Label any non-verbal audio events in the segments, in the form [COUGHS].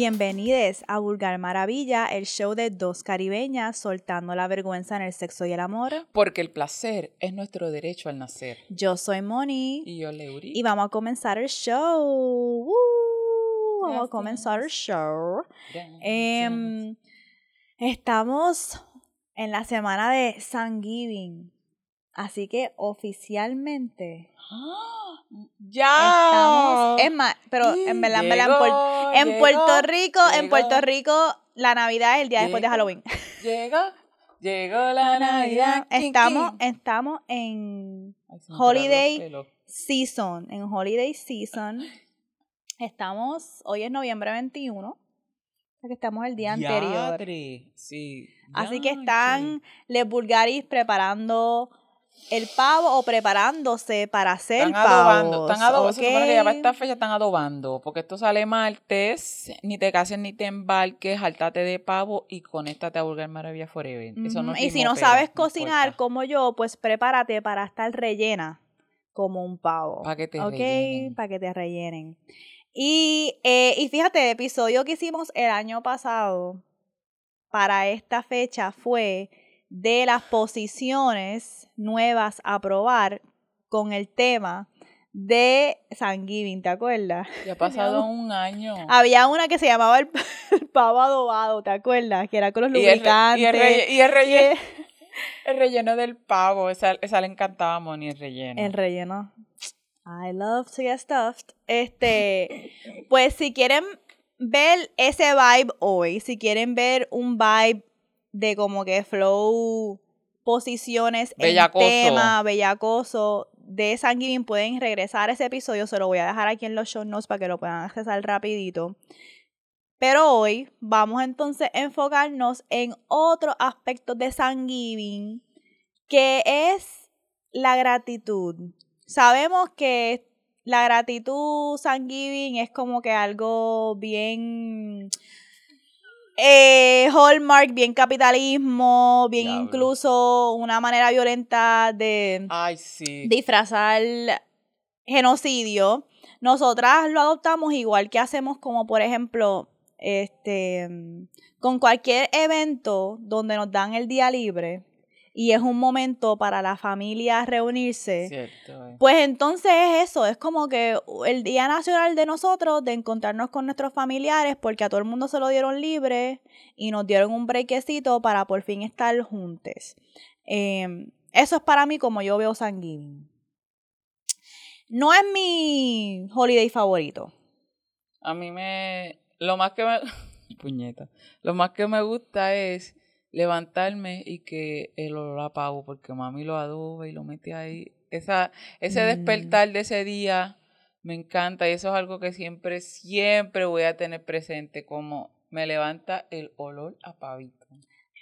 Bienvenidos a Vulgar Maravilla, el show de dos caribeñas soltando la vergüenza en el sexo y el amor. Porque el placer es nuestro derecho al nacer. Yo soy Moni Y yo, Leuri. y vamos a comenzar el show. ¡Woo! Vamos a comenzar el show. Em, estamos en la semana de Thanksgiving. Así que oficialmente ¡Ah! estamos. ¡Ya! Es más, pero en verdad, en, verdad, en, Puer- en Llegó, Puerto Rico, en llegó, Puerto Rico, la Navidad es el día después de Llegó. Halloween. Llegó, llegó la Navidad. Estamos, estamos en los holiday season, en holiday season. Estamos, hoy es noviembre 21, o sea que estamos el día anterior. Sí. Así que están les Bulgaris preparando el pavo o preparándose para hacer Están adobando, pavos. están adobando. Se supone que ya para esta fecha están adobando, porque esto sale martes, ni te cases ni te embarques, saltate de pavo y conéctate a Vulgar Maravilla Forever. Eso no Ujú, y si no sabes cocinar importa. como yo, pues prepárate para estar rellena como un pavo. Pa' que te ¿Ok? rellenen. Para que te rellenen. Y, eh, y fíjate, el episodio que hicimos el año pasado para esta fecha fue de las posiciones nuevas a probar con el tema de Thanksgiving, ¿te acuerdas? Ya ha pasado un año. Había una que se llamaba el, [LAUGHS] el pavo adobado, ¿te acuerdas? Que era con los lubricantes. y el relle- y el relleno, y el relleno del pavo, esa, esa le encantaba a Moni, el relleno. El relleno. I love to get stuffed. Este, pues si quieren ver ese vibe hoy, si quieren ver un vibe de como que flow, posiciones, Bellacoso. en tema, bellacoso de Thanksgiving, pueden regresar a ese episodio. Se lo voy a dejar aquí en los show notes para que lo puedan accesar rapidito. Pero hoy vamos entonces a enfocarnos en otro aspecto de Thanksgiving, que es la gratitud. Sabemos que la gratitud Thanksgiving es como que algo bien eh, hallmark, bien capitalismo, bien Diablo. incluso una manera violenta de Ay, sí. disfrazar genocidio. Nosotras lo adoptamos igual que hacemos como por ejemplo este con cualquier evento donde nos dan el día libre y es un momento para la familia reunirse. Cierto, eh. Pues entonces es eso, es como que el día nacional de nosotros, de encontrarnos con nuestros familiares, porque a todo el mundo se lo dieron libre y nos dieron un brequecito para por fin estar juntos. Eh, eso es para mí como yo veo Thanksgiving. No es mi holiday favorito. A mí me. Lo más que me. [LAUGHS] Puñeta. Lo más que me gusta es levantarme y que el olor a pavo, porque mami lo adoba y lo mete ahí. Esa, ese Mm. despertar de ese día me encanta y eso es algo que siempre, siempre voy a tener presente, como me levanta el olor a pavito.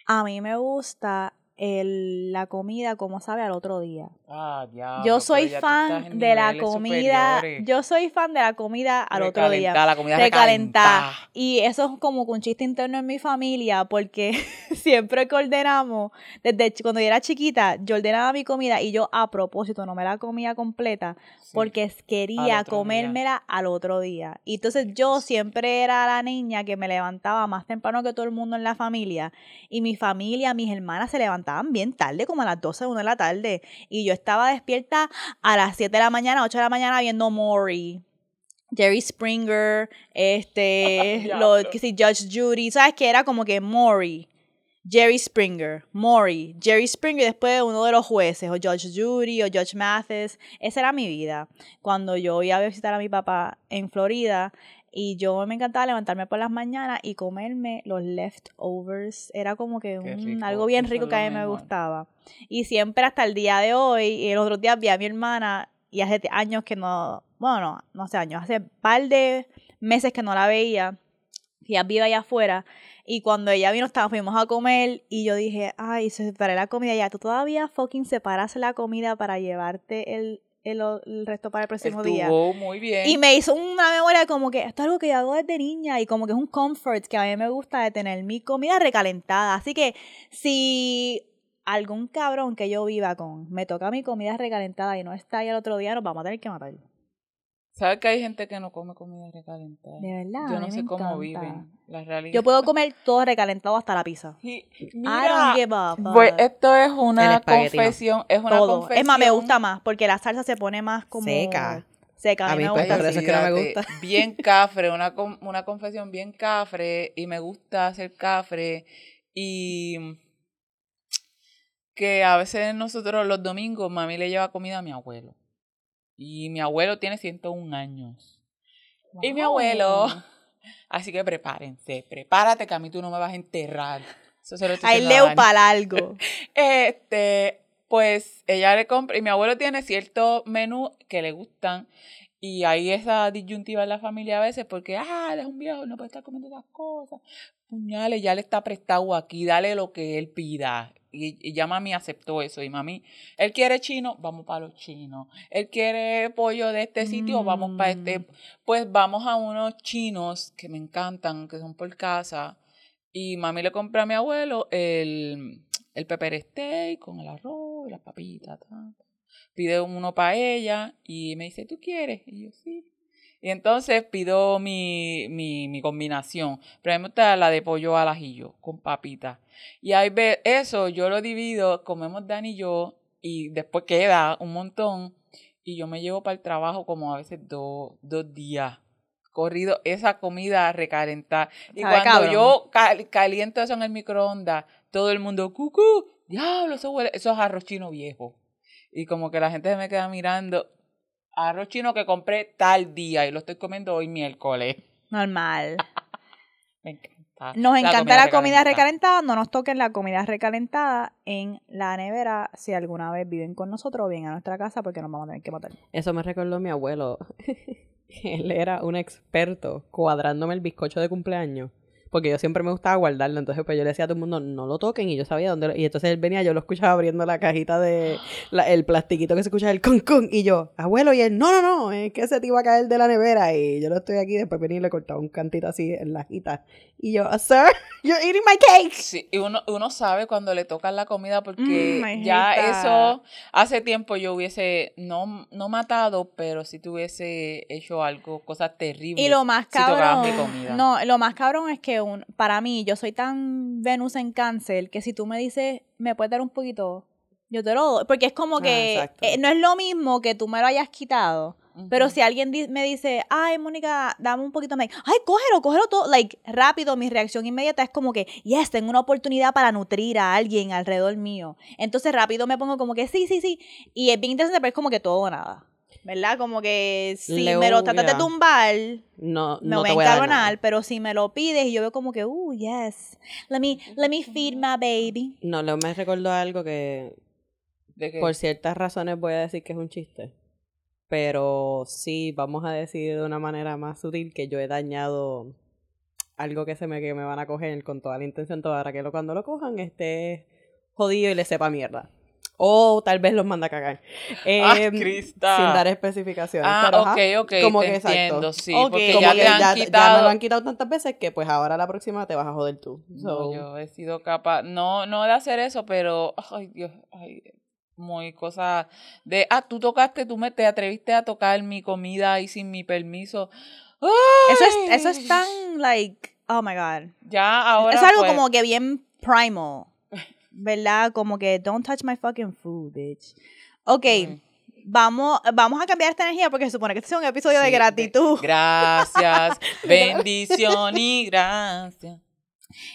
A mí me gusta el- la comida como sabe al otro día. Ah, diablo, Yo soy fan de la comida. superiores. Yo soy fan de la comida al otro día. La comida recalentada. Y eso es como un chiste interno en mi familia, porque [LAUGHS] siempre que ordenamos, desde cuando yo era chiquita, yo ordenaba mi comida y yo a propósito no me la comía completa, Sí. porque quería Al otro día. comérmela al otro día. Y entonces yo siempre era la niña que me levantaba más temprano que todo el mundo en la familia. Y mi familia, mis hermanas se levantaban bien tarde, como a las 12 o 1 de la tarde. Y yo estaba despierta a las 7 de la mañana, 8 de la mañana viendo Maury. Jerry Springer, este, [LAUGHS] lo, Diablo. que sí, Judge Judy, ¿sabes qué? Era como que Maury, Jerry Springer, Maury, Jerry Springer y después uno de los jueces, o Judge Judy o Judge Mathis. Esa era mi vida. Cuando yo iba a visitar a mi papá en Florida y yo me encantaba levantarme por las mañanas y comerme los leftovers. Era como que un- rico, algo bien rico que a mí me gustaba. Y siempre hasta el día de hoy, y los otros días vi a mi hermana y hace años que no, bueno, no, no hace años, hace par de meses que no la veía, que ella vive allá afuera, y cuando ella vino estábamos, fuimos a comer y yo dije, ay, se separé la comida ya, tú todavía fucking separas la comida para llevarte el, el, el resto para el próximo día. Estuvo muy bien. Y me hizo una memoria como que esto es algo que yo hago desde niña y como que es un comfort que a mí me gusta de tener mi comida recalentada. Así que si algún cabrón que yo viva con me toca mi comida recalentada y no está ahí el otro día, nos vamos a tener que matar. ¿Sabes que hay gente que no come comida recalentada? De verdad. Yo no sé cómo encanta. viven. La realidad. Yo puedo comer todo recalentado hasta la pizza. Y- I Mira, don't give a fuck. pues esto es una confesión. Es una todo. confesión. Es más, me gusta más porque la salsa se pone más como Seca. Seca. A mí me pues, gusta por así. eso es que no me Fíjate, gusta. [LAUGHS] Bien cafre, una, una confesión bien cafre y me gusta hacer cafre y que a veces nosotros los domingos mami le lleva comida a mi abuelo y mi abuelo tiene 101 años y mi abuelo, [LAUGHS] así que prepárense, prepárate que a mí tú no me vas a enterrar. Eso se lo estoy Hay diciendo a leo para [LAUGHS] algo. Este, pues ella le compra, y mi abuelo tiene ciertos menús que le gustan, y hay esa disyuntiva en la familia a veces, porque, ah, él es un viejo, no puede estar comiendo esas cosas. Puñales, ya le está prestado aquí, dale lo que él pida. Y, y ya mami aceptó eso. Y mami, él quiere chino, vamos para los chinos. Él quiere pollo de este sitio, vamos para este. Mm. Pues vamos a unos chinos que me encantan, que son por casa. Y mami le compra a mi abuelo el, el pepper steak con el arroz y las papitas. ta, ta. Pide uno para ella y me dice, ¿tú quieres? Y yo, sí. Y entonces pido mi, mi, mi combinación. Pero a mí me gusta la de pollo al ajillo con papitas. Y ahí ve, eso yo lo divido, comemos Dani y yo, y después queda un montón. Y yo me llevo para el trabajo como a veces dos, dos días corrido esa comida recalentada. Y Sabe cuando cabrón. yo cal- caliento eso en el microondas, todo el mundo, cucú, diablo, eso huele, eso es arroz chino viejo. Y como que la gente se me queda mirando, arroz chino que compré tal día y lo estoy comiendo hoy miércoles. Normal. [LAUGHS] Me encanta. Nos La encanta la comida recalentada. recalentada. No nos toquen la comida recalentada en la nevera si alguna vez viven con nosotros o vienen a nuestra casa porque nos vamos a tener que matar. Eso me recordó mi abuelo. [LAUGHS] Él era un experto cuadrándome el bizcocho de cumpleaños. Porque yo siempre me gustaba guardarlo. Entonces, pues yo le decía a todo el mundo, no lo toquen. Y yo sabía dónde. lo- Y entonces él venía, yo lo escuchaba abriendo la cajita de. la- el plastiquito que se escucha, el con con. Y yo, abuelo, y él, no, no, no, es que se te iba a caer de la nevera. Y yo lo estoy aquí. Después venía y le cortaba un cantito así en la jita. Y yo, sir, you're eating my cake. Sí, y uno, uno sabe cuando le tocan la comida porque Mm, ya eso, hace tiempo yo hubiese, no, no matado, pero si tuviese hecho algo, cosas terribles. Y lo más si tocabas cabrón, mi comida. no, lo más cabrón es que un, para mí, yo soy tan Venus en cáncer que si tú me dices, me puedes dar un poquito, yo te lo doy. Porque es como Ah, que eh, no es lo mismo que tú me lo hayas quitado. Pero si alguien di- me dice, ay, Mónica, dame un poquito más, ay, cógelo, cógelo todo, like, rápido, mi reacción inmediata es como que, yes, tengo una oportunidad para nutrir a alguien alrededor mío. Entonces rápido me pongo como que, sí, sí, sí. Y es bien interesante, pero es como que todo o nada. ¿Verdad? Como que si me lo tratas de hubiera- tumbar, No, me no voy te a voy a dar nada. encabronar, pero si me lo pides y yo veo como que, uh, yes, let me, let me feed my baby. No, lo me recordó algo que ¿De qué? por ciertas razones voy a decir que es un chiste. Pero sí, vamos a decir de una manera más sutil que yo he dañado algo que se me, que me van a coger con toda la intención para que lo, cuando lo cojan esté jodido y le sepa mierda. O tal vez los manda a cagar. [LAUGHS] Ah, Em, sin dar especificaciones. Ah, pero, ok, ok, como te que exacto. entiendo, sí, Ok. porque como ya que te han ya, ya me lo han quitado tantas veces que pues ahora la próxima te vas a joder tú. No, yo he sido capaz, no, no de hacer eso, pero, ay Dios, ay, muy cosa de, ah, tú tocaste, tú me te atreviste a tocar mi comida y sin mi permiso. Eso es, eso es tan, like, oh my God. Ya ahora. es algo pues, como que bien primal, ¿verdad? Como que don't touch my fucking food, bitch. Ok, vamos, vamos a cambiar esta energía porque se supone que este es un episodio de gratitud. [LAUGHS] Gracias, [LAUGHS] bendición y gracias.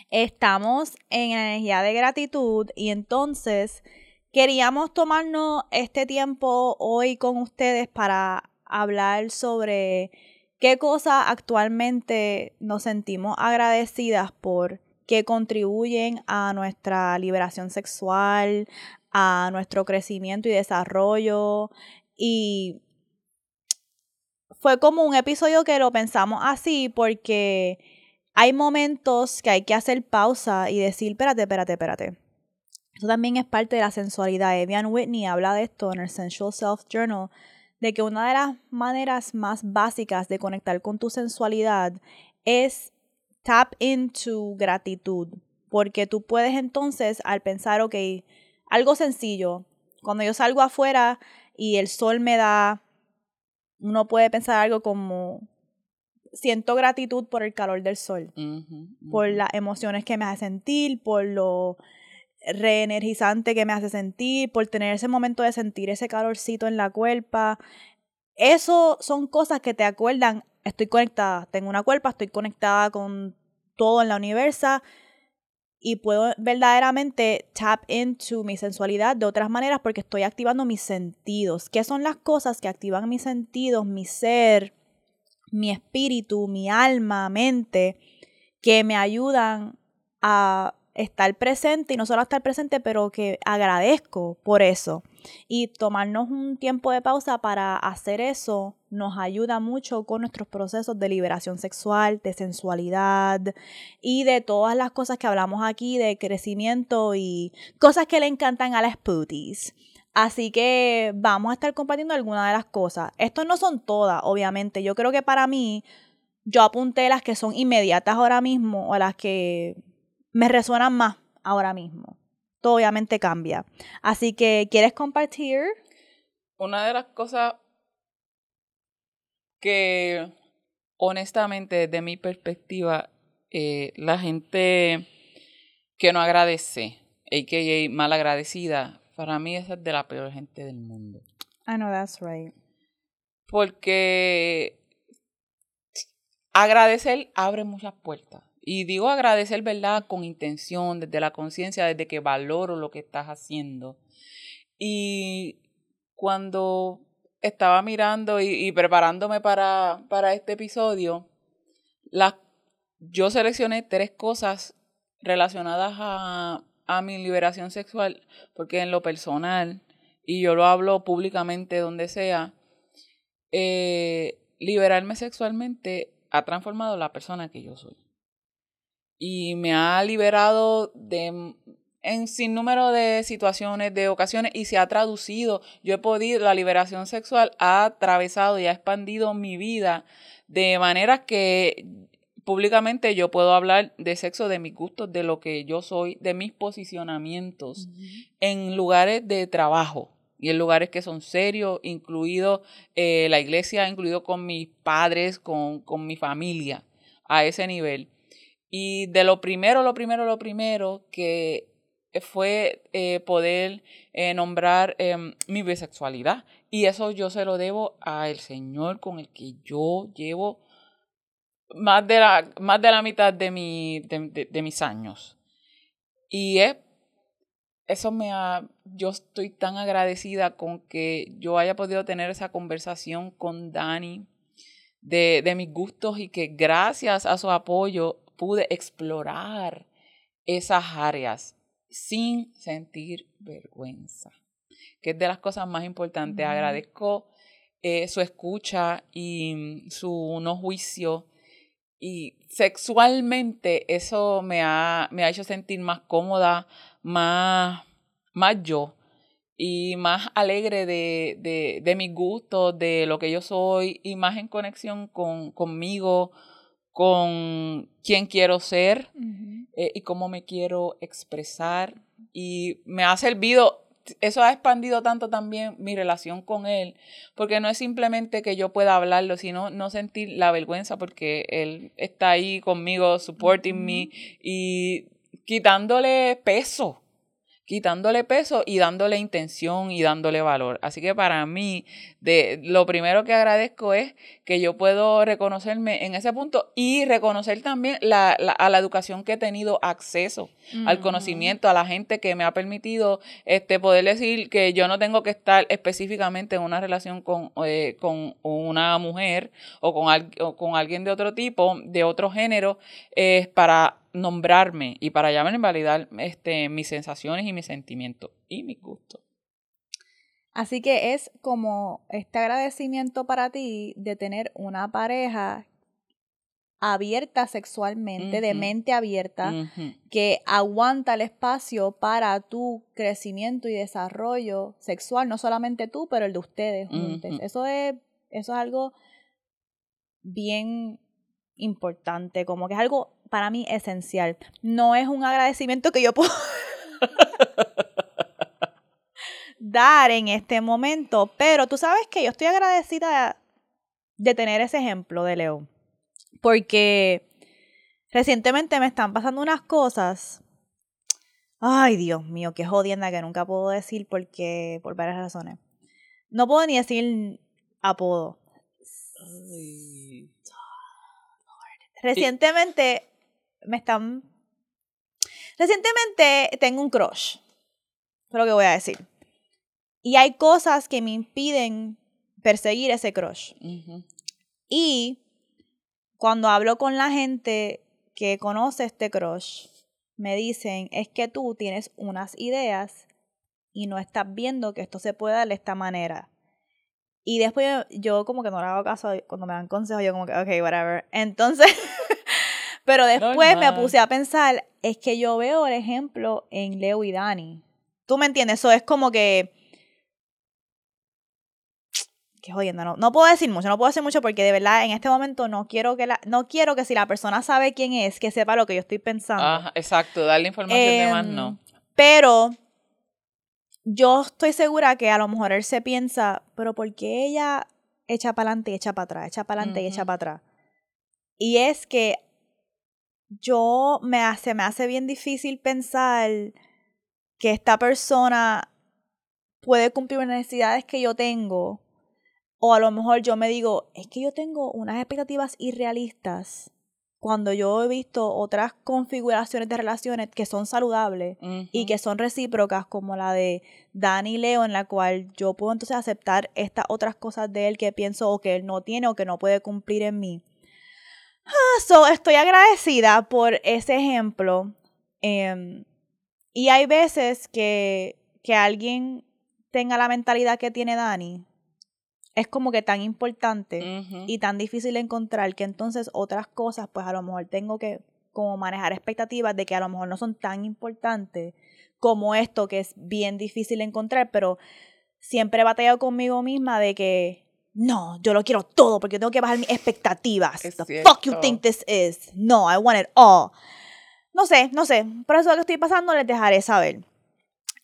Estamos en energía de gratitud y entonces queríamos tomarnos este tiempo hoy con ustedes para hablar sobre qué cosas actualmente nos sentimos agradecidas por que contribuyen a nuestra liberación sexual, a nuestro crecimiento y desarrollo y fue como un episodio que lo pensamos así porque hay momentos que hay que hacer pausa y decir, espérate, espérate, espérate. Eso también es parte de la sensualidad. Evian Whitney habla de esto en el Sensual Self Journal, de que una de las maneras más básicas de conectar con tu sensualidad es tap into gratitud. Porque tú puedes entonces, al pensar, ok, algo sencillo, cuando yo salgo afuera y el sol me da uno puede pensar algo como siento gratitud por el calor del sol, por las emociones que me hace sentir, por lo reenergizante que me hace sentir, por tener ese momento de sentir ese calorcito en la cuerpa. Eso son cosas que te acuerdan, estoy conectada, tengo una cuerpa, estoy conectada con todo en la universa y puedo verdaderamente tap into mi sensualidad de otras maneras porque estoy activando mis sentidos. ¿Qué son las cosas que activan mis sentidos, mi ser, mi espíritu, mi alma, mente, que me ayudan a estar presente y no solo estar presente, pero que agradezco por eso. Y tomarnos un tiempo de pausa para hacer eso nos ayuda mucho con nuestros procesos de liberación sexual, de sensualidad y de todas las cosas que hablamos aquí de crecimiento y cosas que le encantan a las pooties. Así que vamos a estar compartiendo algunas de las cosas. Estos no son todas, obviamente. Yo creo que para mí, yo apunté las que son inmediatas ahora mismo o las que me resuenan más ahora mismo. Todo obviamente cambia. Así que, ¿quieres compartir? Una de las cosas que honestamente desde mi perspectiva eh, la gente que no agradece, a.k.a. mal agradecida, para mí esa es de la peor gente del mundo. I know that's right. Porque agradecer abre muchas puertas. Y digo agradecer, ¿verdad? Con intención, desde la conciencia, desde que valoro lo que estás haciendo. Y cuando estaba mirando y, preparándome para, para este episodio, yo seleccioné tres cosas relacionadas a, a mi liberación sexual, porque en lo personal, y yo lo hablo públicamente donde sea, eh, liberarme sexualmente ha transformado la persona que yo soy. Y me ha liberado de en sin número de situaciones, de ocasiones, y se ha traducido. Yo he podido, la liberación sexual ha atravesado y ha expandido mi vida de maneras que públicamente yo puedo hablar de sexo, de mis gustos, de lo que yo soy, de mis posicionamientos en lugares de trabajo y en lugares que son serios, incluido eh, la iglesia, incluido con mis padres, con, con mi familia, a ese nivel. Y de lo primero, lo primero, lo primero que fue eh, poder eh, nombrar eh, mi bisexualidad. Y eso yo se lo debo al Señor con el que yo llevo más de la, más de la mitad de, mi, de, de, mis años. Y es, eso me ha, yo estoy tan agradecida con que yo haya podido tener esa conversación con Dani de, de mis gustos y que gracias a su apoyo pude explorar esas áreas sin sentir vergüenza, que es de las cosas más importantes. Agradezco eh, su escucha y su no juicio. Y sexualmente eso me ha, me ha hecho sentir más cómoda, más, más yo y más alegre de, de, de mis gustos, de lo que yo soy y más en conexión con, conmigo, con quién quiero ser eh, y cómo me quiero expresar. Y me ha servido, eso ha expandido tanto también mi relación con él, porque no es simplemente que yo pueda hablarlo, sino no sentir la vergüenza porque él está ahí conmigo, supporting me y quitándole peso quitándole peso y dándole intención y dándole valor. Así que para mí, de, lo primero que agradezco es que yo puedo reconocerme en ese punto y reconocer también la, la, a la educación que he tenido acceso, al conocimiento, a la gente que me ha permitido este, poder decir que yo no tengo que estar específicamente en una relación con, eh, con una mujer o con, al- o con alguien de otro tipo, de otro género, eh, para nombrarme y para llamarme validar este, mis sensaciones y mis sentimientos y mis gustos. Así que es como este agradecimiento para ti de tener una pareja abierta sexualmente, de mente abierta, que aguanta el espacio para tu crecimiento y desarrollo sexual, no solamente tú, pero el de ustedes juntos. Eso es, eso es algo bien importante, como que es algo para mí esencial. No es un agradecimiento que yo puedo [LAUGHS] dar en este momento, pero tú sabes que yo estoy agradecida de tener ese ejemplo de Leo. Porque recientemente me están pasando unas cosas. Ay, Dios mío, qué jodienda que nunca puedo decir porque por varias razones. No puedo ni decir apodo. Recientemente me están Recientemente tengo un crush. Es lo que voy a decir. Y hay cosas que me impiden perseguir ese crush. Y cuando hablo con la gente que conoce este crush, me dicen, es que tú tienes unas ideas y no estás viendo que esto se puede dar de esta manera. Y después yo como que no le hago caso cuando me dan consejos, yo como que, ok, whatever. Entonces, [LAUGHS] pero después me puse a pensar, es que yo veo el ejemplo en Leo y Dani. ¿Tú me entiendes? Eso es como que... Qué jodiendo, no, no puedo decir mucho, no puedo decir mucho porque de verdad en este momento no quiero que la, no quiero que si la persona sabe quién es, que sepa lo que yo estoy pensando. Ajá, exacto, darle información de más no. Em, pero yo estoy segura que a lo mejor él se piensa, pero ¿por qué ella echa para adelante y echa para atrás, echa para adelante y echa para atrás? Y es que yo me hace, me hace bien difícil pensar que esta persona puede cumplir las necesidades que yo tengo. O a lo mejor yo me digo, es que yo tengo unas expectativas irrealistas cuando yo he visto otras configuraciones de relaciones que son saludables y que son recíprocas, como la de Dani y Leo, en la cual yo puedo entonces aceptar estas otras cosas de él que pienso o que él no tiene o que no puede cumplir en mí. Ah, so, estoy agradecida por ese ejemplo. Em, y hay veces que, que alguien tenga la mentalidad que tiene Dani, es como que tan importante y tan difícil de encontrar que entonces otras cosas, pues a lo mejor tengo que como manejar expectativas de que a lo mejor no son tan importantes como esto que es bien difícil de encontrar, pero siempre he batallado conmigo misma de que no, yo lo quiero todo porque tengo que bajar mis expectativas. The fuck you think this is? No, I want it all. No sé, no sé. Por eso lo que estoy pasando les dejaré saber.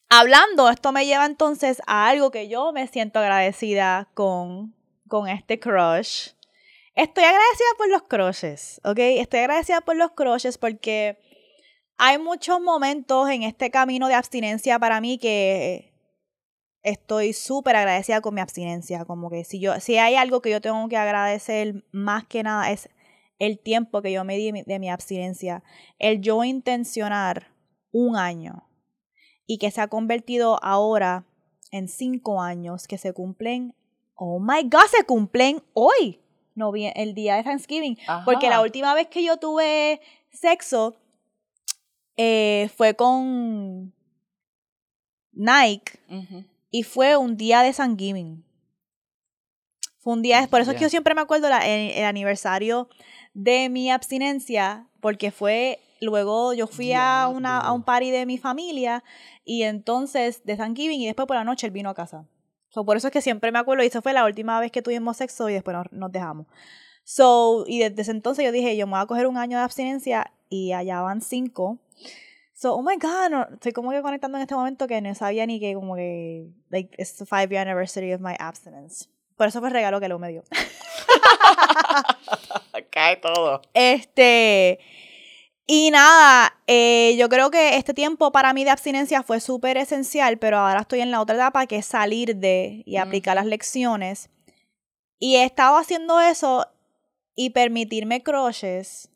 Hablando, esto me lleva entonces a algo que yo me siento agradecida con, con este crush. Estoy agradecida por los crushes, ¿ok? Estoy agradecida por los crushes porque hay muchos momentos en este camino de abstinencia para mí que estoy súper agradecida con mi abstinencia. Como que si yo, si hay algo que yo tengo que agradecer más que nada es el tiempo que yo me di de mi abstinencia. El yo intencionar un año y que se ha convertido ahora en cinco años que se cumplen. Oh my God, se cumplen hoy. No, el día de Thanksgiving. Porque la última vez que yo tuve sexo eh, fue con Nike. Y fue un día de Thanksgiving. Fue un día, por eso es que yo siempre me acuerdo el, aniversario de mi abstinencia, porque fue, luego yo fui a, una, a un party de mi familia y entonces de Thanksgiving y después por la noche él vino a casa. So, por eso es que siempre me acuerdo y eso fue la última vez que tuvimos sexo y después nos, dejamos. So, y desde ese entonces yo dije, yo me voy a coger un año de abstinencia y allá van cinco. So, oh my god, no, estoy como que conectando en este momento que no sabía ni que como que, like, it's the five year anniversary of my abstinence. Por eso fue el regalo que lo me dio. [LAUGHS] Cae todo. Este, y nada, eh, yo creo que este tiempo para mí de abstinencia fue súper esencial, pero ahora estoy en la otra etapa que es salir de y aplicar las lecciones. Y he estado haciendo eso y permitirme crushes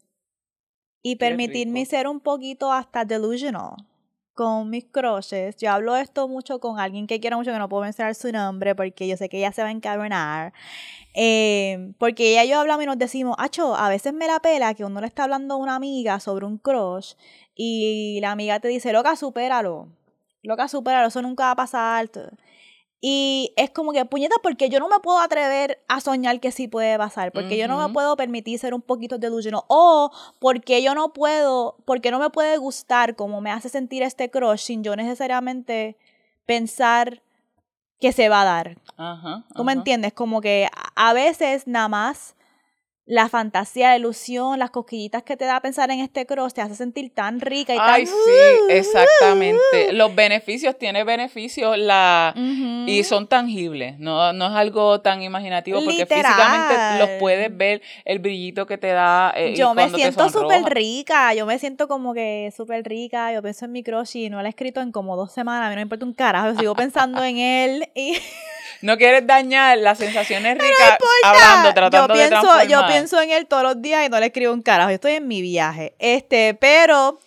y permitirme ser un poquito hasta delusional con mis crushes. Yo hablo esto mucho con alguien que quiero mucho, que no puedo mencionar su nombre porque yo sé que ella se va a encabronar. Eh, porque ella y yo hablamos y nos decimos, Acho, a veces me la pela que uno le está hablando a una amiga sobre un crush y la amiga te dice, loca, supéralo. Loca, supéralo, eso nunca va a pasar. Y es como que, puñeta, porque yo no me puedo atrever a soñar que sí puede pasar, porque yo no me puedo permitir ser un poquito delusional, o porque yo no puedo, porque no me puede gustar como me hace sentir este crush sin yo necesariamente pensar que se va a dar. Ajá, ¿Tú me entiendes? Como que a veces nada más la fantasía, la ilusión, las cosquillitas que te da pensar en este cross te hace sentir tan rica y Ay, tan... sí, exactamente. Los beneficios, tiene beneficios la y son tangibles, no, no es algo tan imaginativo porque físicamente los puedes ver, el brillito que te da. eh, Yo me siento súper rica, yo me siento como que súper rica, yo pienso en mi crush y no lo he escrito en como dos semanas, a mí no me importa un carajo, yo sigo pensando en él y [LAUGHS] No quieres dañar las sensaciones [LAUGHS] ricas hablando, tratando yo de pienso, transformar. yo pienso en él todos los días y no le escribo un carajo, yo estoy en mi viaje, este, pero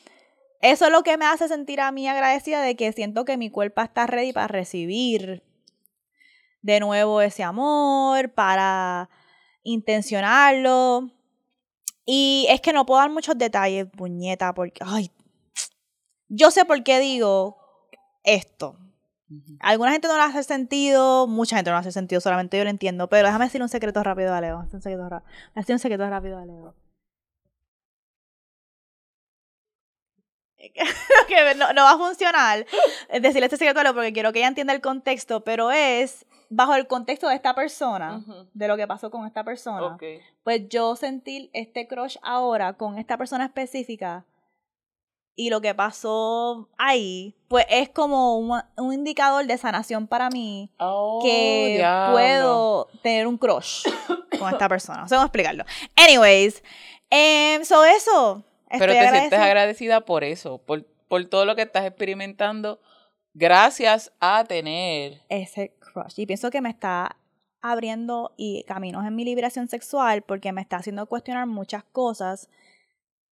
eso es lo que me hace sentir a mí agradecida de que siento que mi cuerpo está ready para recibir de nuevo ese amor, para intencionarlo. Y es que no puedo dar muchos detalles, puñeta, porque, ay, yo sé por qué digo esto. Alguna gente no le hace sentido, mucha gente no le hace sentido, solamente yo lo entiendo. Pero déjame decir un secreto rápido a Leo. Un secreto decir un secreto rápido a Leo. [LAUGHS] que no, no va a funcionar decirle este secreto a Leo porque quiero que ella entienda el contexto, pero es bajo el contexto de esta persona, de lo que pasó con esta persona. Pues yo sentir este crush ahora con esta persona específica y lo que pasó ahí, pues es como un, un indicador de sanación para mí Oh, que diablo. puedo tener un crush [COUGHS] con esta persona. No sé cómo explicarlo. Anyways, em, so eso. Pero te sientes agradecida. agradecida por eso, por, por todo lo que estás experimentando, gracias a tener. ese crush. Y pienso que me está abriendo y caminos en mi liberación sexual porque me está haciendo cuestionar muchas cosas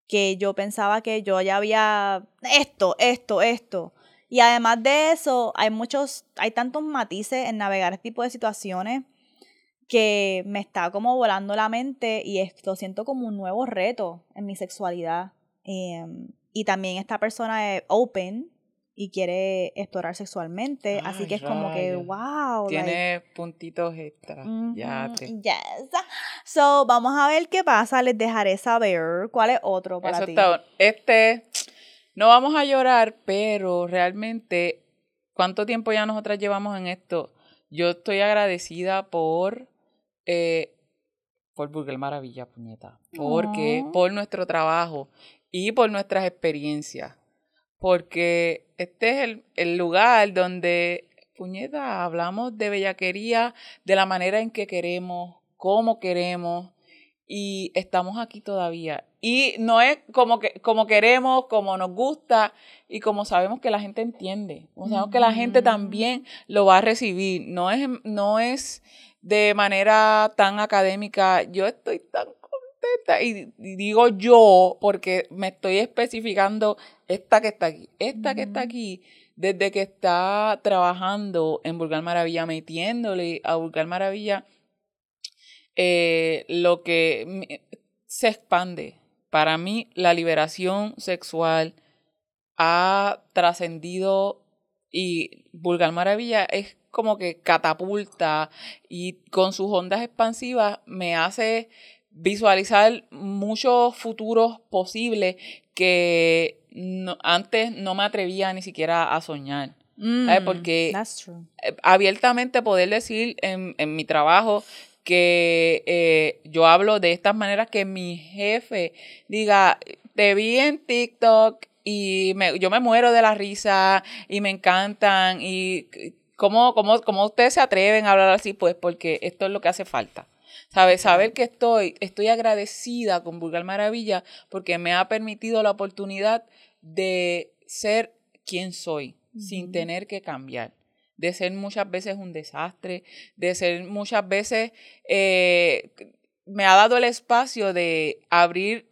que yo pensaba que yo ya había esto, esto, esto. Y además de eso, hay muchos, hay tantos matices en navegar este tipo de situaciones que me está como volando la mente y esto siento como un nuevo reto en mi sexualidad. Em, y también esta persona es open y quiere explorar sexualmente, así Ay, que es como que, wow. like, Tiene puntitos extra. Ya Ujú, te. Yes. So, vamos a ver qué pasa. Les dejaré saber cuál es otro para Eso ti. está. Este, no vamos a llorar, pero realmente, ¿cuánto tiempo ya nosotras llevamos en esto? Yo estoy agradecida por, eh, por Burger Maravilla, puñeta. Porque, Aw. por nuestro trabajo y por nuestras experiencias. Porque este es el, el lugar donde, puñeta, hablamos de bellaquería, de la manera en que queremos, cómo queremos, y estamos aquí todavía. Y no es como que como queremos, como nos gusta y como sabemos que la gente entiende. Como sabemos que la gente también lo va a recibir. No es, no es de manera tan académica. Yo estoy tan y, digo yo porque me estoy especificando esta que está aquí. Esta que está aquí desde que está trabajando en Vulgar Maravilla, metiéndole a Vulgar Maravilla eh, lo que me- se expande. Para mí, la liberación sexual ha trascendido y Vulgar Maravilla es como que catapulta y con sus ondas expansivas me hace visualizar muchos futuros posibles que no- antes no me atrevía ni siquiera a soñar. ¿sabes? Mm, Porque That's true. eh, abiertamente poder decir en, en mi trabajo que eh, yo hablo de estas maneras que mi jefe diga, te vi en TikTok y me- yo me muero de la risa y me encantan y cómo, cómo, cómo ustedes se atreven a hablar así, pues porque esto es lo que hace falta. ¿Sabes? Saber que estoy, estoy agradecida con Vulgar Maravilla porque me ha permitido la oportunidad de ser quien soy sin tener que cambiar de ser muchas veces un desastre, de ser muchas veces, eh, me ha dado el espacio de abrir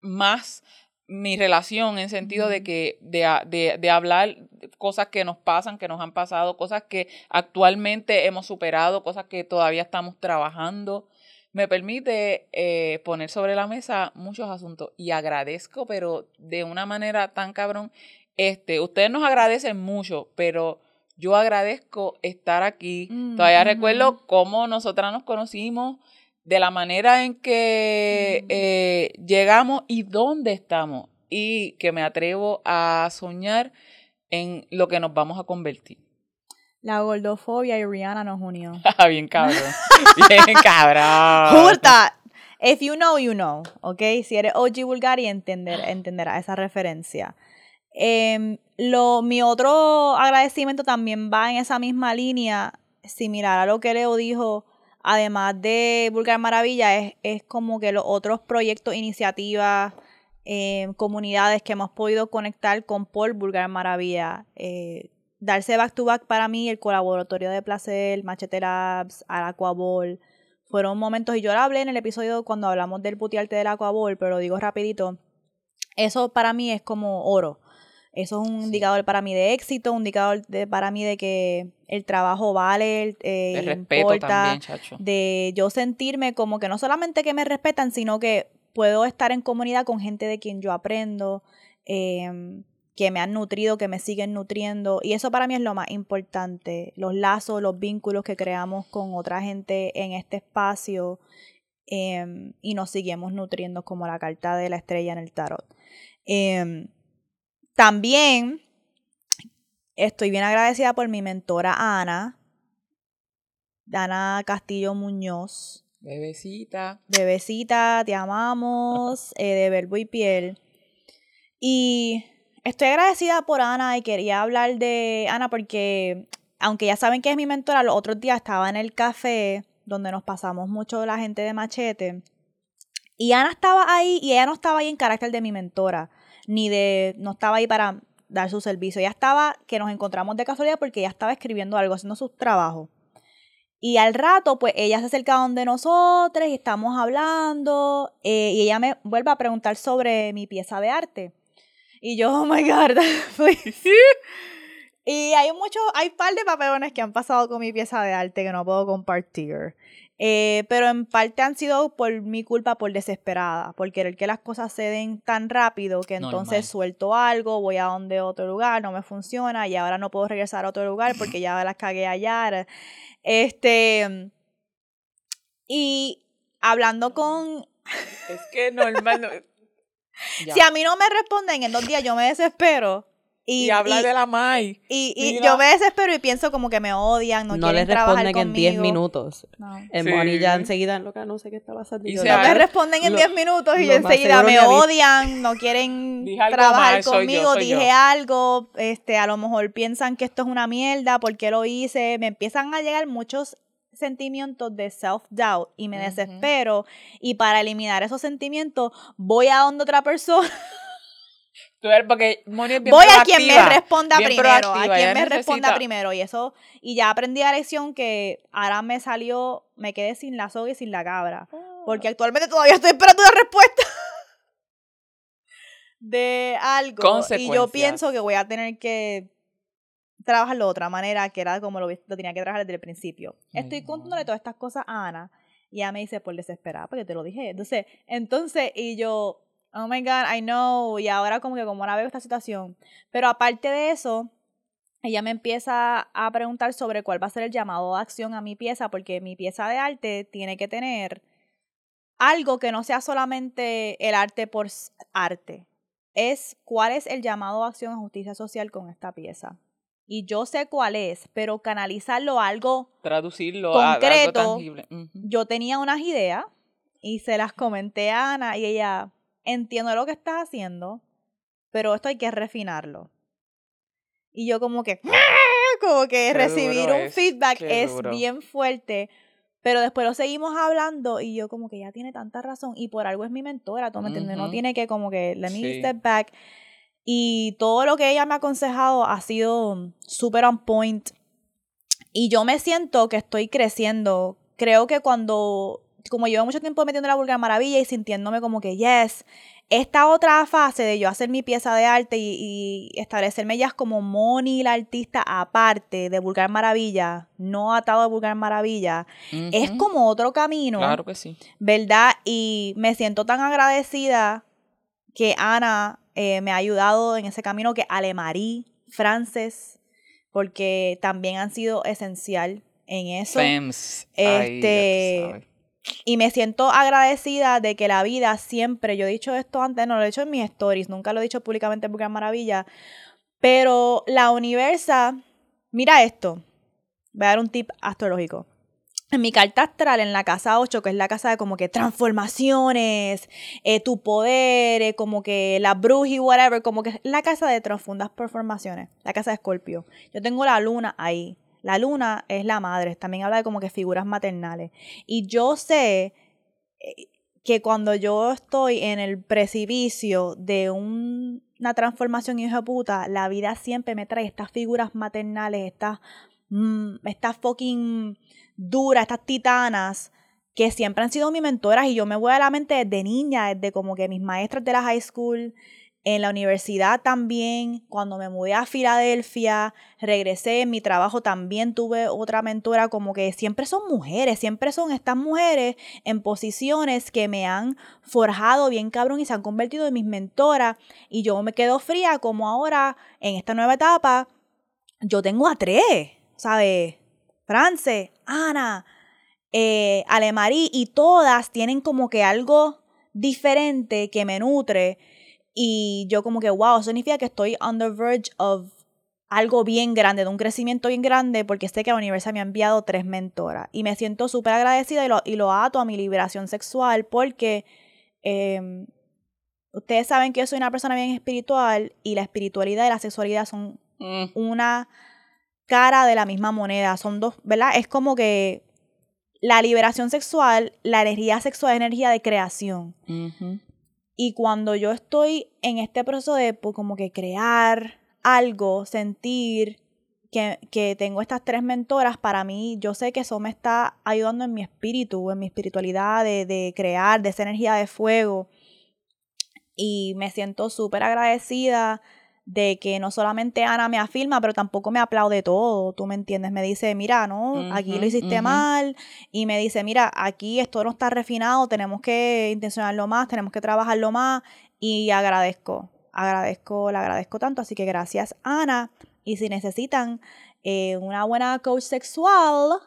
más mi relación en sentido de que de, de, de hablar cosas que nos pasan, que nos han pasado, cosas que actualmente hemos superado, cosas que todavía estamos trabajando. Me permite eh, poner sobre la mesa muchos asuntos y agradezco, pero de una manera tan cabrón. Este, ustedes nos agradecen mucho, pero yo agradezco estar aquí. Mm, Todavía ujú. recuerdo cómo nosotras nos conocimos, de la manera en que Mm. eh, llegamos y dónde estamos. Y que me atrevo a soñar en lo que nos vamos a convertir. La gordofobia y Rihanna nos unió. [LAUGHS] Bien cabrón. [LAUGHS] Bien cabrón. Justa. if you know, you know, ¿ok? Si eres OG Bulgari, entender, entenderás esa referencia. Em, lo, mi otro agradecimiento también va en esa misma línea, similar a lo que Leo dijo, además de Vulgar Maravilla, es, es como que los otros proyectos, iniciativas, em, comunidades que hemos podido conectar con Paul Vulgar Maravilla. Eh, darse back to back para mí, el colaboratorio de placer, Machete Labs, Aquaball, fueron momentos, y yo lo hablé en el episodio cuando hablamos del putearte del Aquaball, pero lo digo rapidito, eso para mí es como oro. Eso es un indicador para mí de éxito, un indicador de, para mí de que el trabajo vale, eh, de respeto también, chacho. de yo sentirme como que no solamente que me respetan, sino que puedo estar en comunidad con gente de quien yo aprendo, eh, que me han nutrido, que me siguen nutriendo. Y eso para mí es lo más importante, los lazos, los vínculos que creamos con otra gente en este espacio em, y nos seguimos nutriendo como la carta de la estrella en el tarot. Em, también estoy bien agradecida por mi mentora Ana, Ana Castillo Muñoz. Bebecita. Bebecita, te amamos, [LAUGHS] eh, de verbo y piel. Y Estoy agradecida por Ana y quería hablar de Ana porque, aunque ya saben que es mi mentora, los otros días estaba en el café donde nos pasamos mucho la gente de Machete. Y Ana estaba ahí y ella no estaba ahí en carácter de mi mentora, ni de, no estaba ahí para dar su servicio. Ella estaba, que nos encontramos de casualidad porque ella estaba escribiendo algo, haciendo su trabajo. Y al rato, pues ella se acerca donde nosotros y estamos hablando. Eh, y ella me vuelve a preguntar sobre mi pieza de arte. Y yo, oh my God, [LAUGHS] [LAUGHS] y hay muchos, hay un par de papelones que han pasado con mi pieza de arte que no puedo compartir. Eh, pero en parte han sido por mi culpa, por desesperada, por querer que las cosas se den tan rápido que entonces suelto algo, voy a donde otro lugar, no me funciona y ahora no puedo regresar a otro lugar porque [LAUGHS] ya las cagué allá. Este. Y hablando con. Es que normal. [LAUGHS] Si a mí no me responden en dos días, yo me desespero. Y, habla de la Mai. Y, yo me desespero y pienso como que me odian, no, quieren trabajar conmigo. No les responden en 10 minutos. En sí. ya enseguida, loca, no sé qué está pasando. Y no me responden en 10 minutos y yo enseguida me odian, no quieren [LAUGHS] trabajar conmigo, dije algo, este, a lo mejor piensan que esto es una mierda, ¿por qué lo hice? Me empiezan a llegar muchos sentimientos de self-doubt y me desespero y para eliminar esos sentimientos voy a donde otra persona. [LAUGHS] porque voy a quien me responda primero, a quien me responda primero y eso y ya aprendí la lección que ahora me salió, me quedé sin la soga y sin la cabra, porque ah. actualmente todavía estoy esperando una respuesta [LAUGHS] de algo y yo pienso que voy a tener que trabajarlo de otra manera, que era como lo, tenía que trabajar desde el principio. Estoy contándole todas estas cosas a Ana y ella me dice, por desesperada, porque te lo dije. Entonces, entonces, y yo, oh my God, I know, y ahora como que como ahora veo esta situación. Pero aparte de eso, ella me empieza a preguntar sobre cuál va a ser el llamado de acción a mi pieza, porque mi pieza de arte tiene que tener algo que no sea solamente el arte por arte. Es cuál es el llamado de acción a justicia social con esta pieza y yo sé cuál es, pero canalizarlo a algo traducirlo concreto, a algo tangible. Yo tenía unas ideas y se las comenté a Ana y ella entiendo lo que estás haciendo, pero esto hay que refinarlo. Y yo como que [LAUGHS] como que recibir un feedback es bien fuerte, pero después lo seguimos hablando y yo como que ya tiene tanta razón y por algo es mi mentora, ¿tú me entiendes? No tiene que como que let me step back y todo lo que ella me ha aconsejado ha sido súper on point. Y yo me siento que estoy creciendo. Creo que cuando, como llevo mucho tiempo metiendo la vulgar maravilla y sintiéndome como que, yes, esta otra fase de yo hacer mi pieza de arte y, establecerme ya como Moni, la artista, aparte de Vulgar Maravilla, no atado a Vulgar Maravilla, es como otro camino. Claro que sí. ¿Verdad? Y me siento tan agradecida que Ana eh, me ha ayudado en ese camino, que Alemarí, Frances, porque también han sido esencial en eso. este, y me siento agradecida de que la vida siempre, yo he dicho esto antes, no lo he dicho en mis stories, nunca lo he dicho públicamente porque es maravilla, pero la universa, mira esto, voy a dar un tip astrológico. en mi carta astral, en la casa 8, que es la casa de como que transformaciones, eh, tu poder, eh, como que la bruja y whatever, como que la casa de transfundas transformaciones, la casa de Escorpio. Yo tengo la luna ahí. La luna es la madre, también habla de como que figuras maternales. Y yo sé eh, que cuando yo estoy en el precipicio de una transformación hijo puta, la vida siempre me trae estas figuras maternales, estas, mm, estas fucking duras, estas titanas, que siempre han sido mis mentoras y yo me voy a la mente desde niña, desde como que mis maestras de la high school, en la universidad también, cuando me mudé a Filadelfia, regresé en mi trabajo también tuve otra mentora como que siempre son mujeres, siempre son estas mujeres en posiciones que me han forjado bien cabrón y se han convertido en mis mentoras y yo me quedo fría como ahora en esta nueva etapa, yo tengo a tres, ¿sabes? France, Ana, eh, y todas tienen como que algo diferente que me nutre y yo como que, wow, eso significa que estoy on the verge of algo bien grande, de un crecimiento bien grande, porque sé que la universidad me ha enviado tres mentoras. Y me siento súper agradecida y lo, y lo ato a mi liberación sexual porque em, ustedes saben que yo soy una persona bien espiritual y la espiritualidad y la sexualidad son Mm. una cara de la misma moneda. Son dos, ¿verdad? Es como que la liberación sexual, la energía sexual es energía de creación. Y cuando yo estoy en este proceso de pues, como que crear algo, sentir que, que tengo estas tres mentoras, para mí yo sé que eso me está ayudando en mi espíritu, en mi espiritualidad de, de crear, de esa energía de fuego. Y me siento súper agradecida de que no solamente Ana me afirma, pero tampoco me aplaude todo, tú me entiendes, me dice, mira, no, aquí lo hiciste mal, y me dice, mira, aquí esto no está refinado, tenemos que intencionarlo más, tenemos que trabajarlo más, y agradezco, agradezco, le agradezco tanto, así que gracias Ana, y si necesitan eh, una buena coach sexual,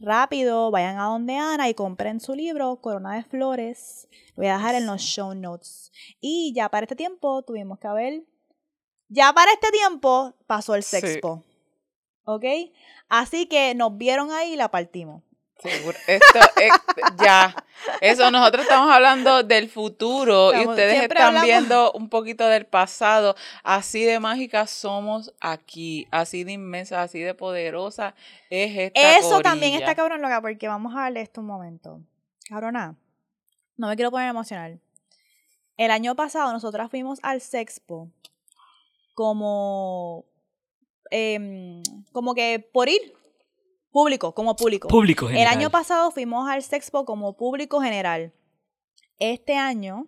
rápido, vayan a donde Ana y compren su libro, Corona de Flores, lo voy a dejar en los show notes, y ya para este tiempo tuvimos que haber ya para este tiempo pasó el Sí. sexpo. ¿Ok? Así que nos vieron ahí y la partimos. Seguro. Esto es, ya. Eso, nosotros estamos hablando del futuro y ustedes están hablamos- viendo un poquito del pasado. Así de mágicas somos aquí. Así de inmensa, así de poderosa es esta Eso también está cabrón loca porque vamos a darle esto un momento. Cabrona, no me quiero poner emocional. El año pasado nosotras fuimos al Sexpo como em, como que por ir público, como público. Público El general. año pasado fuimos al Sexpo como público general. Este año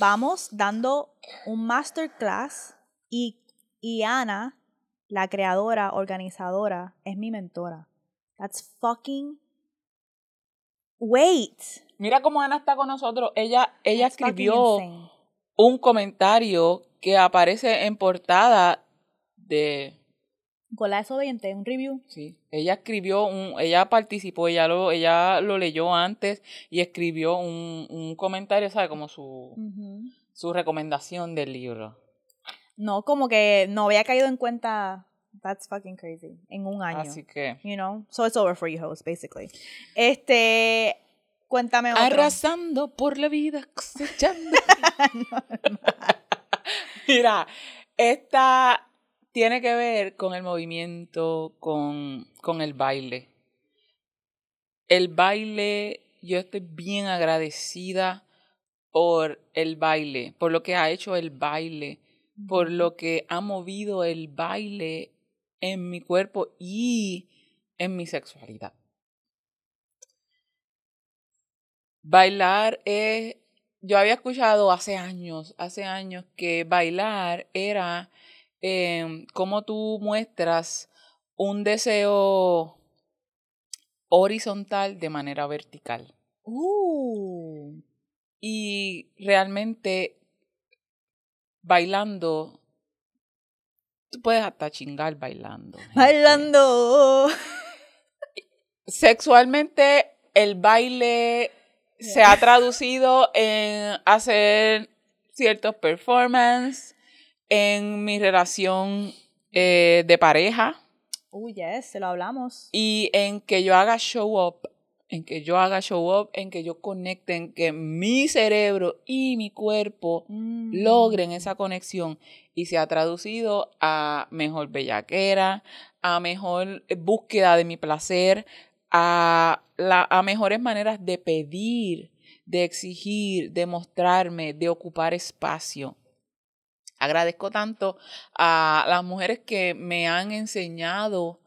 vamos dando un masterclass y, y Ana, la creadora, organizadora, es mi mentora. That's fucking... Wait. Mira cómo Ana está con nosotros. Ella, ella That's escribió un comentario que aparece en portada de Con la desobediente, un review. Sí, ella escribió un, ella participó, ella lo, ella lo leyó antes y escribió un, un comentario, ¿sabe? Como su, su recomendación del libro. No, como que no había caído en cuenta. That's fucking crazy. En un año. Así que, You know? So it's over for you host, basically. Este. Cuéntame otro. arrasando por la vida, cosechando. [LAUGHS] [LAUGHS] Mira, esta tiene que ver con el movimiento, con, con el baile. El baile, yo estoy bien agradecida por el baile, por lo que ha hecho el baile, por lo que ha movido el baile en mi cuerpo y en mi sexualidad. Bailar es, yo había escuchado hace años, hace años que bailar era eh, como tú muestras un deseo horizontal de manera vertical. Uh. Y realmente bailando, tú puedes hasta chingar bailando. gente. Bailando. [LAUGHS] Sexualmente, el baile se ha traducido en hacer ciertos performances en mi relación eh, de pareja. Uy, yes, se lo hablamos. Y en que yo haga show up, en que yo haga show up, en que yo conecte, en que mi cerebro y mi cuerpo Mm. logren esa conexión y se ha traducido a mejor bellaquera, a mejor búsqueda de mi placer, a, la, a mejores maneras de pedir, de exigir, de mostrarme, de ocupar espacio. Agradezco tanto a las mujeres que me han enseñado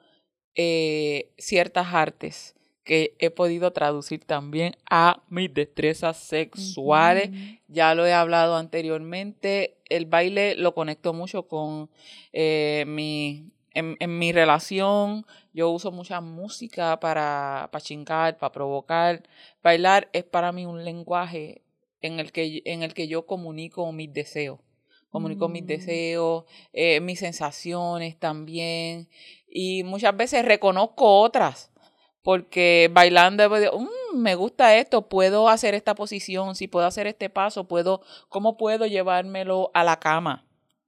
eh, ciertas artes que he podido traducir también a mis destrezas sexuales. Ya lo he hablado anteriormente. El baile lo conecto mucho con eh, mi, en, en mi relación. Yo uso mucha música para, para chingar, para provocar. Bailar es para mí un lenguaje en el que, en el que yo comunico mis deseos. Comunico mis Mm. deseos, eh, mis sensaciones también. Y muchas veces reconozco otras porque bailando "Mm, me gusta esto, puedo hacer esta posición, si puedo hacer este paso, puedo, ¿cómo puedo llevármelo a la cama?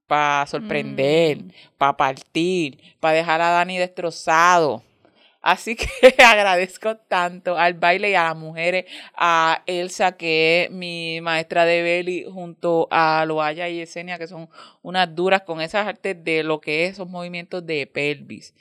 Para sorprender, Mm. para partir, para dejar a Dani destrozado. Así que [LAUGHS] agradezco tanto al baile y a las mujeres, a Elsa, que es mi maestra de belly, junto a Loaya y Yesenia, que son unas duras con esas artes de lo que es esos movimientos de pelvis.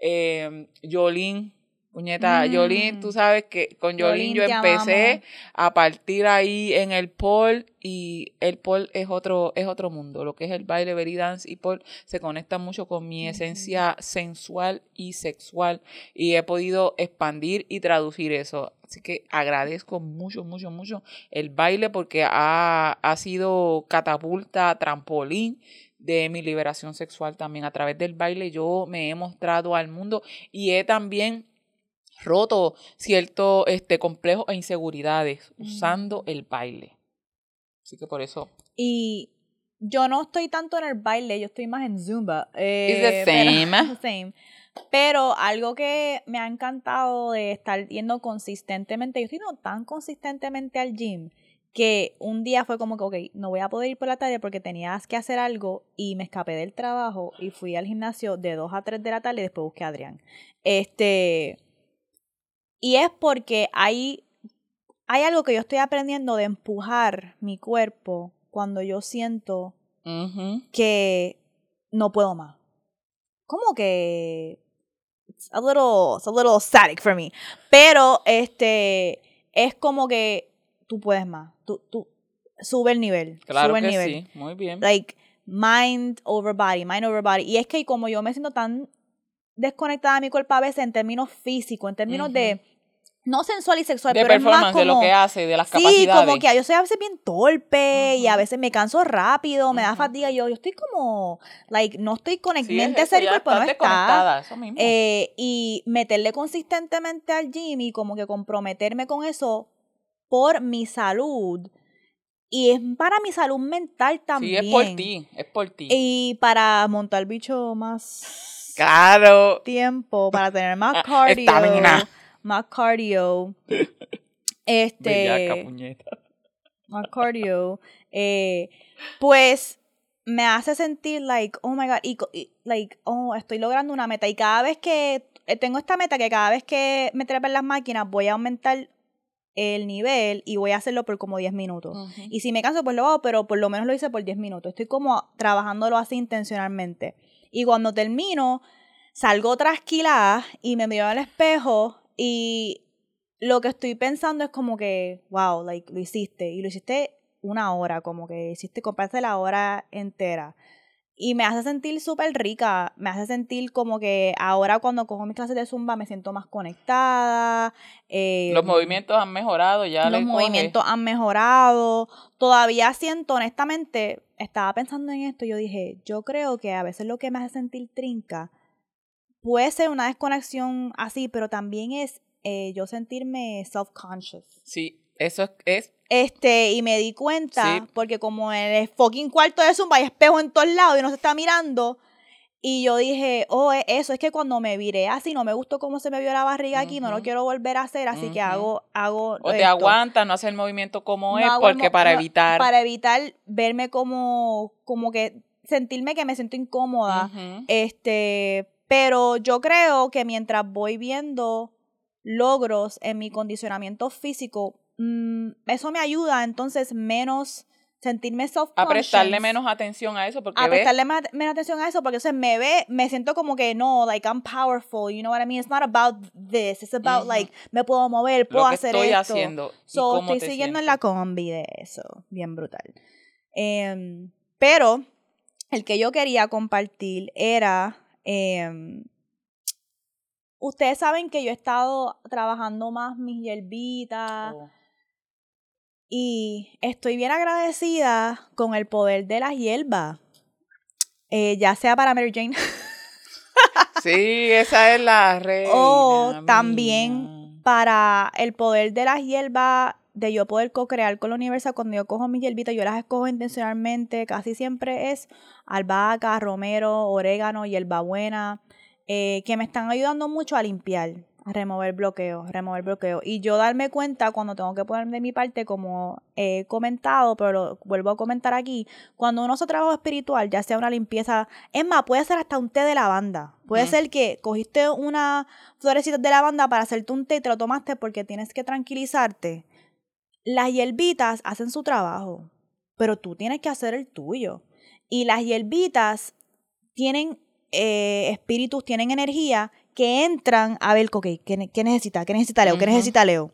Eh, Yolín, puñeta, Mm. Yolín, tú sabes que con Yolín Yolín, yo empecé a partir ahí en el pole y el pole es otro, es otro mundo. Lo que es el baile, belly dance y pole se conecta mucho con mi esencia sensual y sexual y he podido expandir y traducir eso. Así que agradezco mucho, mucho, mucho el baile porque ha, ha sido catapulta, trampolín de mi liberación sexual también. A través del baile yo me he mostrado al mundo y he también roto ciertos este, complejos e inseguridades usando el baile. Así que por eso. Y yo no estoy tanto en el baile, yo estoy más en Zumba. It's the eh, pero- same. [LAUGHS] same. Pero algo que me ha encantado de estar yendo consistentemente, yo estoy yendo tan consistentemente al gym que un día fue como que, ok, no voy a poder ir por la tarde porque tenías que hacer algo y me escapé del trabajo y fui al gimnasio de 2 a 3 de la tarde y después busqué a Adrián. Este, y es porque hay, hay algo que yo estoy aprendiendo de empujar mi cuerpo cuando yo siento que no puedo más. Como que it's a little, it's a little static for me. Pero este es como que tú puedes más. Tú, tú sube el nivel. Claro sube el que nivel. sí. Muy bien. Like mind over body, mind over body. Y es que como yo me siento tan desconectada de mi cuerpo a veces en términos físicos, en términos de no sensual y sexual, de pero es más performance, de lo como- que hace, de las Sí, capacidades. como que yo soy a veces bien torpe y a veces me canso rápido, me da fatiga. Yo, yo estoy como, like, no estoy Sí, es cuerpo, no estás está. desconectada, eso mismo. Eh, y meterle consistentemente al gym y como que comprometerme con eso por mi salud. Y es para mi salud mental sí, también. es por ti, es por ti. Y para montar bicho más claro. tiempo, para tener más Ah, cardio. estamina. Más cardio. [LAUGHS] Bellaca, Este puñeta. más cardio, eh, pues me hace sentir like, oh my god, y, like, oh, estoy logrando una meta. Y cada vez que eh, tengo esta meta, que cada vez que me trepe en las máquinas, voy a aumentar el nivel y voy a hacerlo por como 10 minutos. Y si me canso, pues lo hago, pero por lo menos lo hice por 10 minutos. Estoy como trabajándolo así intencionalmente. Y cuando termino, salgo trasquilada y me miro al espejo y lo que estoy pensando es como que, wow, like, lo hiciste. Y lo hiciste una hora, como que hiciste, compraste la hora entera. Y me hace sentir súper rica, me hace sentir como que ahora cuando cojo mis clases de zumba me siento más conectada. eh, Los movimientos han mejorado, ya los coge. movimientos han mejorado. Todavía siento, honestamente, estaba pensando en esto, yo dije, yo creo que a veces lo que me hace sentir trinca puede ser una desconexión así, pero también es eh, yo sentirme self-conscious. Sí, eso es, es Este, y me di cuenta, Sí. porque como en el fucking cuarto de Zumba hay espejo en todos lados y no se está mirando, y yo dije, oh, es eso, es que cuando me viré así, no me gustó cómo se me vio la barriga aquí, no lo quiero volver a hacer, así que hago, hago o te aguantas, no hacer el movimiento como No es, porque para evitar. Para evitar verme como, como que sentirme que me siento incómoda. Ujú. Este, Pero yo creo que mientras voy viendo logros en mi condicionamiento físico, mm, eso me ayuda entonces menos sentirme self A prestarle menos atención a eso porque a ves- prestarle más, menos atención a eso porque entonces me ve, me siento como que no, like I'm powerful, you know what I mean? It's not about this, it's about like me puedo mover, puedo lo que hacer estoy esto. haciendo y So, cómo estoy te siguiendo en sientes. la combi de eso, bien brutal. Em, pero el que yo quería compartir era, em, ustedes saben que yo he estado trabajando más mis hierbitas Oh. y estoy bien agradecida con el poder de las hierbas, Eh, ya sea para Mary Jane [LAUGHS] Sí, esa es la reina. o mía. también para el poder de las hierbas, de yo poder co-crear con la universo. Cuando yo cojo mis hierbitas, yo las escojo intencionalmente. Casi siempre es albahaca, romero, orégano, hierbabuena, eh, que me están ayudando mucho a limpiar, a remover bloqueos, remover bloqueos. Y yo darme cuenta cuando tengo que poner de mi parte, como he comentado, pero lo vuelvo a comentar aquí, cuando uno hace trabajo espiritual, ya sea una limpieza, es más, puede ser hasta un té de lavanda. Puede Mm. ser que cogiste una florecita de lavanda para hacerte un té y te lo tomaste porque tienes que tranquilizarte. Las hierbitas hacen su trabajo, pero tú tienes que hacer el tuyo. Y las hierbitas tienen eh, espíritus, tienen energía que entran a ver, ok, ¿qué, ne- qué necesita? ¿Qué necesita Leo? ¿Qué necesita Leo?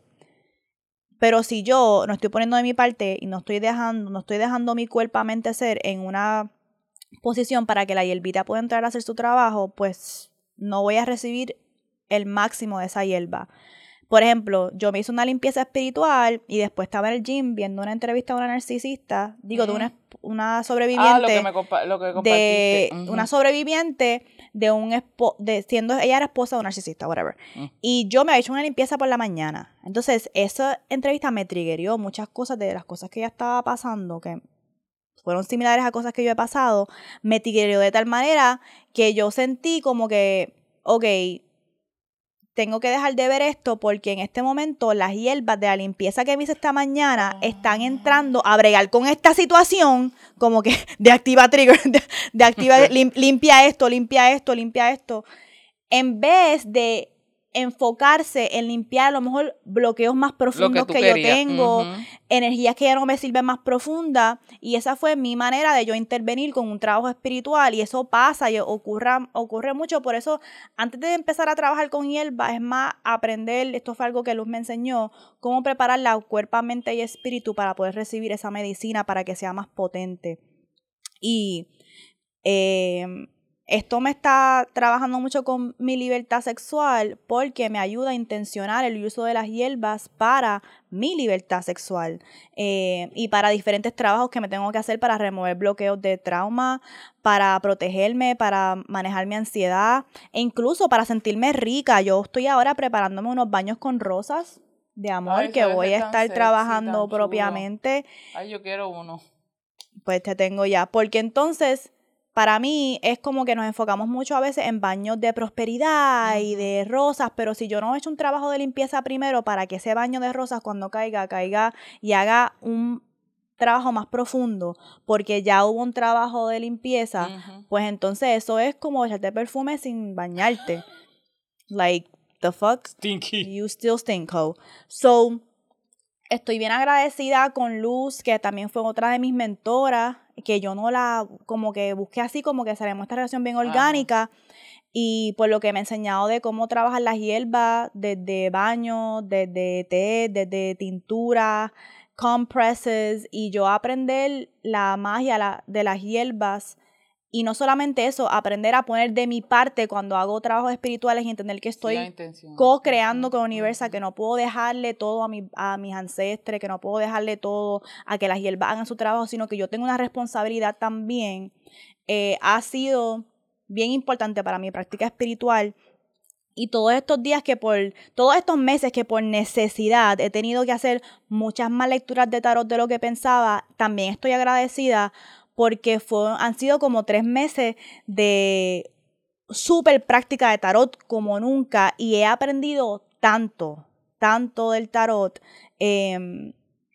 Pero si yo no estoy poniendo de mi parte y no estoy dejando, no estoy dejando mi cuerpo a mente ser en una posición para que la hierbita pueda entrar a hacer su trabajo, pues no voy a recibir el máximo de esa hierba. Por ejemplo, yo me hice una limpieza espiritual y después estaba en el gym viendo una entrevista a una narcisista, digo, de una, una sobreviviente Ah, lo que, me compa- lo que de una sobreviviente de un espo de siendo ella era esposa de un narcisista, whatever. Mm. Y yo me había hecho una limpieza por la mañana. Entonces, esa entrevista me triggerió muchas cosas de las cosas que ella estaba pasando que fueron similares a cosas que yo he pasado, me triggerió de tal manera que yo sentí como que, ok, tengo que dejar de ver esto porque en este momento las hierbas de la limpieza que me hice esta mañana están entrando a bregar con esta situación, como que [LAUGHS] de activa trigger, de, de activa, lim- limpia esto, limpia esto, limpia esto, en vez de enfocarse en limpiar a lo mejor bloqueos más profundos que, yo tengo, Ujú. energías que ya no me sirven más profundas y esa fue mi manera de yo intervenir con un trabajo espiritual y eso pasa y ocurra, ocurre mucho, por eso antes de empezar a trabajar con hierba es más aprender, esto fue algo que Luz me enseñó, cómo preparar la cuerpo, mente y espíritu para poder recibir esa medicina para que sea más potente. Y eh, esto me está trabajando mucho con mi libertad sexual porque me ayuda a intencionar el uso de las hierbas para mi libertad sexual eh, y para diferentes trabajos que me tengo que hacer para remover bloqueos de trauma, para protegerme, para manejar mi ansiedad e incluso para sentirme rica. Yo estoy ahora preparándome unos baños con rosas de amor Ay, que voy a estar sexy, trabajando propiamente Ay, yo quiero uno. pues te tengo ya. Porque entonces, para mí, es como que nos enfocamos mucho a veces en baños de prosperidad y de rosas, pero si yo no he hecho un trabajo de limpieza primero para que ese baño de rosas cuando caiga, caiga y haga un trabajo más profundo, porque ya hubo un trabajo de limpieza, pues entonces eso es como echarte perfume sin bañarte. [GASPS] Like, the fuck? Stinky. You still stink, ho. So, estoy bien agradecida con Luz, que también fue otra de mis mentoras, que yo no la, como que busqué así, como que salimos esta relación bien orgánica. Y por lo que me ha enseñado de cómo trabajar las hierbas, desde baño, desde té, desde tintura, compresses, y yo aprender la magia de las hierbas. Y no solamente eso, aprender a poner de mi parte cuando hago trabajos espirituales y entender que estoy co-creando con Universa, que ujú. no puedo dejarle todo a, mi, a mis ancestres, que no puedo dejarle todo a que las hierbas hagan su trabajo, sino que yo tengo una responsabilidad también, eh, ha sido bien importante para mi práctica espiritual. Y todos estos días que por, todos estos meses que por necesidad he tenido que hacer muchas más lecturas de tarot de lo que pensaba, también estoy agradecida porque fue, han sido como tres meses de súper práctica de tarot como nunca y he aprendido tanto, tanto del tarot em,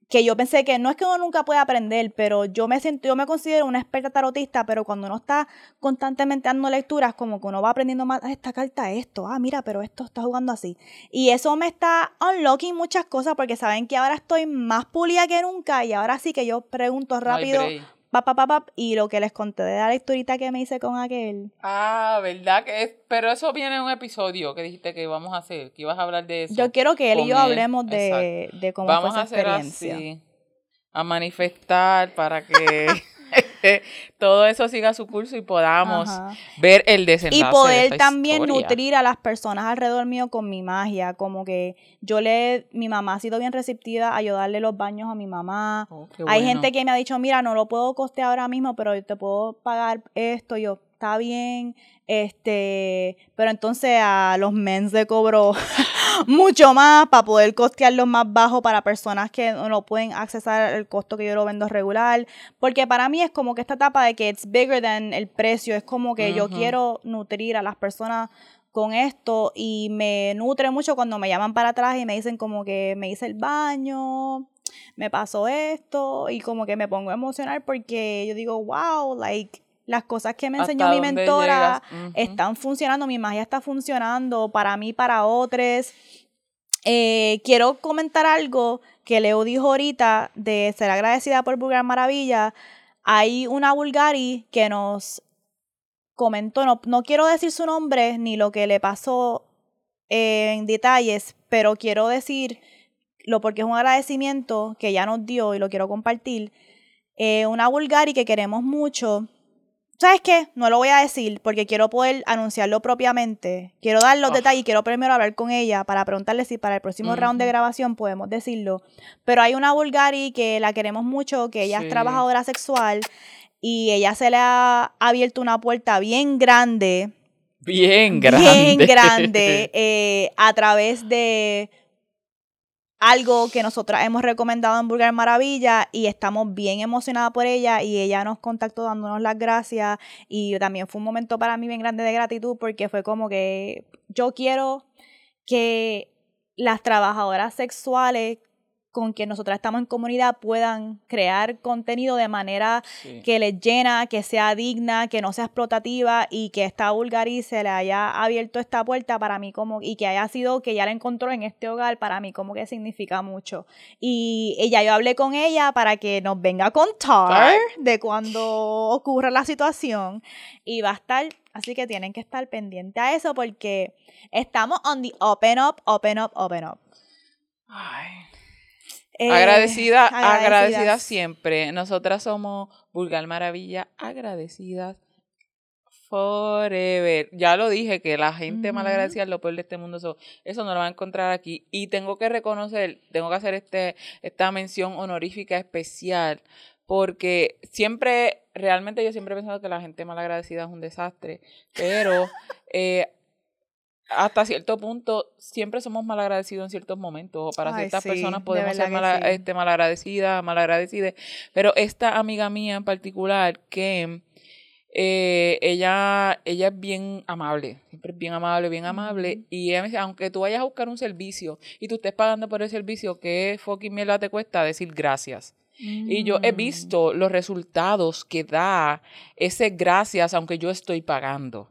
que yo pensé que no es que uno nunca puede aprender, pero yo me siento, yo me considero una experta tarotista, pero cuando uno está constantemente dando lecturas, como que uno va aprendiendo más, ah, esta carta esto, ah, mira, pero esto está jugando así. Y eso me está unlocking muchas cosas porque saben que ahora estoy más pulida que nunca y ahora sí que yo pregunto rápido, y lo que les conté de la lecturita que me hice con aquel. Ah, ¿verdad? que es? Pero eso viene en un episodio que dijiste que íbamos a hacer, que ibas a hablar de eso. Yo quiero que él y yo hablemos de, de, cómo vamos fue esa a hacer Así, a manifestar para que [LAUGHS] [LAUGHS] todo eso siga su curso y podamos ver el desenlace. Y poder también nutrir a las personas alrededor mío con mi magia, como que yo le, mi mamá ha sido bien receptiva a ayudarle los baños a mi mamá. Oh, Hay gente que me ha dicho, mira, no lo puedo costear ahora mismo, pero te puedo pagar esto, yo, está bien, este, pero entonces a los mens de cobro [LAUGHS] mucho más para poder costearlos más bajo para personas que no pueden accesar el costo que yo lo vendo regular. Porque para mí es como que esta etapa de que it's bigger than el precio, es como que yo quiero nutrir a las personas con esto y me nutre mucho cuando me llaman para atrás y me dicen como que me hice el baño, me pasó esto y como que me pongo emocional porque yo digo, wow, like las cosas que me enseñó mi mentora están funcionando, mi magia está funcionando para mí, para otros. Eh, quiero comentar algo que Leo dijo ahorita de ser agradecida por Vulgar Maravilla. Hay una Bulgari que nos comentó, no, no quiero decir su nombre ni lo que le pasó en detalles, pero quiero decir lo porque es un agradecimiento que ella nos dio y lo quiero compartir. Eh, una Bulgari que queremos mucho ¿Sabes qué? No lo voy a decir porque quiero poder anunciarlo propiamente. Quiero dar los detalles y quiero primero hablar con ella para preguntarle si para el próximo round de grabación podemos decirlo. Pero hay una Bulgari que la queremos mucho, que ella es trabajadora sexual y ella se le ha abierto una puerta bien grande. Bien grande. Bien grande [LAUGHS] eh, a través de algo que nosotras hemos recomendado en Vulgar Maravilla y estamos bien emocionadas por ella y ella nos contactó dándonos las gracias y también fue un momento para mí bien grande de gratitud porque fue como que yo quiero que las trabajadoras sexuales con quien nosotras estamos en comunidad puedan crear contenido de manera que les llena, que sea digna, que no sea explotativa y que esta Bulgari se le haya abierto esta puerta para mí como y que haya sido que ya la encontró en este hogar para mí como que significa mucho. Y ella yo hablé con ella para que nos venga a contar de cuando ocurra la situación y va a estar Así que tienen que estar pendientes a eso porque estamos on the open up, open up, open up. Ay. Eh, agradecida, agradecida siempre. Nosotras somos Vulgar Maravilla, agradecidas forever. Ya lo dije, que la gente malagradecida es lo peor de este mundo. Eso, no lo va a encontrar aquí. Y tengo que reconocer, tengo que hacer este, esta mención honorífica especial, porque siempre, realmente yo siempre he pensado que la gente malagradecida es un desastre, pero [LAUGHS] eh, hasta cierto punto siempre somos malagradecidos en ciertos momentos o para ciertas personas podemos ser mal, este, malagradecidas, malagradecidas, pero esta amiga mía en particular que eh, ella, ella es bien amable, siempre es bien amable, bien amable. Y ella me dice, aunque tú vayas a buscar un servicio y tú estés pagando por el servicio, ¿qué fucking mierda te cuesta decir gracias? Y yo he mm. visto los resultados que da ese gracias, aunque yo estoy pagando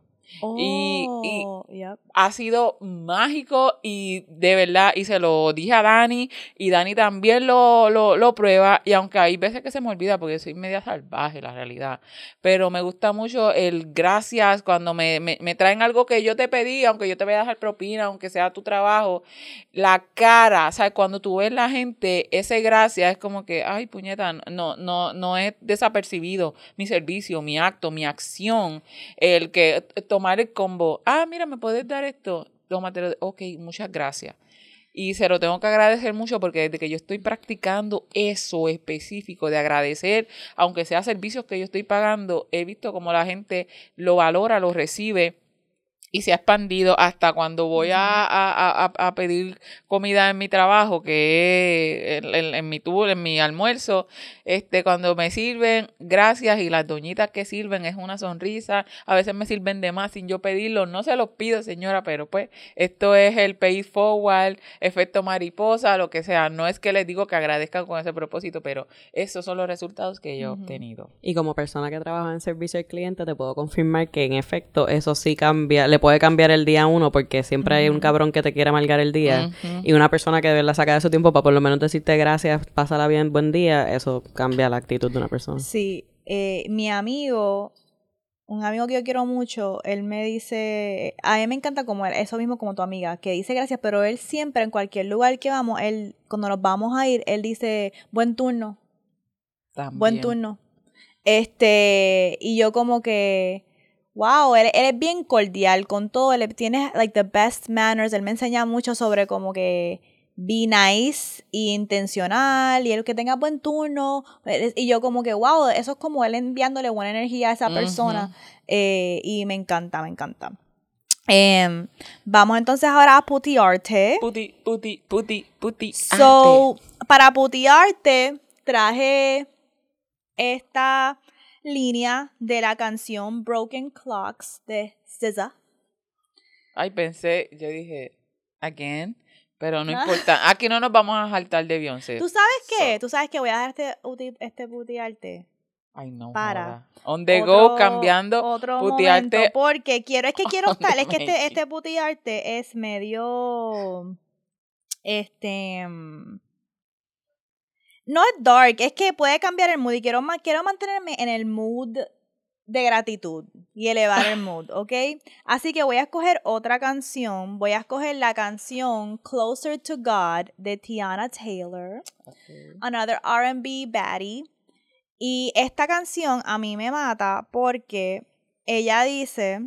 y, oh, ha sido mágico y de verdad, y se lo dije a Dani, y Dani también lo, lo, lo, prueba, y aunque hay veces que se me olvida porque soy media salvaje, la realidad, pero me gusta mucho el gracias cuando me, me, me traen algo que yo te pedí, aunque yo te voy a dejar propina, aunque sea tu trabajo, la cara, o sea, cuando tú ves la gente, ese gracias es como que, ay, puñeta, no, no, no es desapercibido mi servicio, mi acto, mi acción, el que tomar el combo, ah, mira, me puedes dar esto, tómatelo, ok, muchas gracias. Y se lo tengo que agradecer mucho porque desde que yo estoy practicando eso específico de agradecer, aunque sea servicios que yo estoy pagando, he visto como la gente lo valora, lo recibe y se ha expandido hasta cuando voy a, a, a, a pedir comida en mi trabajo, que es en, en mi tour, en mi almuerzo, este, cuando me sirven, gracias, y las doñitas que sirven es una sonrisa, a veces me sirven de más sin yo pedirlo, no se los pido señora, pero pues esto es el pay forward, efecto mariposa, lo que sea, no es que les digo que agradezcan con ese propósito, pero esos son los resultados que yo he obtenido. Y como persona que trabaja en servicio al cliente, te puedo confirmar que en efecto eso sí cambia, le puede cambiar el día uno porque siempre hay un cabrón que te quiere amargar el día y una persona que verdad saca de su tiempo para por lo menos decirte gracias, pásala bien, buen día, eso cambia la actitud de una persona. Sí, eh, mi amigo, un amigo que yo quiero mucho, él me dice, a mí me encanta como él, eso mismo como tu amiga, que dice gracias, pero él siempre en cualquier lugar que vamos, él, cuando nos vamos a ir, él dice, buen turno, También. buen turno. Este, y yo como que, wow, él, él es bien cordial con todo, él tiene like the best manners, él me enseña mucho sobre como que be nice y intencional y el que tenga buen turno y yo como que wow, eso es como él enviándole buena energía a esa persona eh, y me encanta, me encanta. Em, vamos entonces ahora a putearte. Puti, puti, puti, puti. So, para putearte, traje esta línea de la canción Broken Clocks de SZA. Ay, pensé, yo dije, again, pero no importa. Aquí no nos vamos a saltar de Beyoncé. ¿Tú sabes qué? ¿Tú sabes que voy a dejar este, este putearte? Ay, no. Para. joda. On the Otro- go, cambiando, otro putearte. momento, porque quiero, es que [LAUGHS] quiero estar, es que este, este putearte es medio, este, mm, no es dark, es que puede cambiar el mood y quiero, ma- quiero mantenerme en el mood de gratitud y elevar el [LAUGHS] mood, ¿ok? Así que voy a escoger otra canción, voy a escoger la canción Closer to God de Tiana Taylor another R&B baddie. Y esta canción a mí me mata porque ella dice,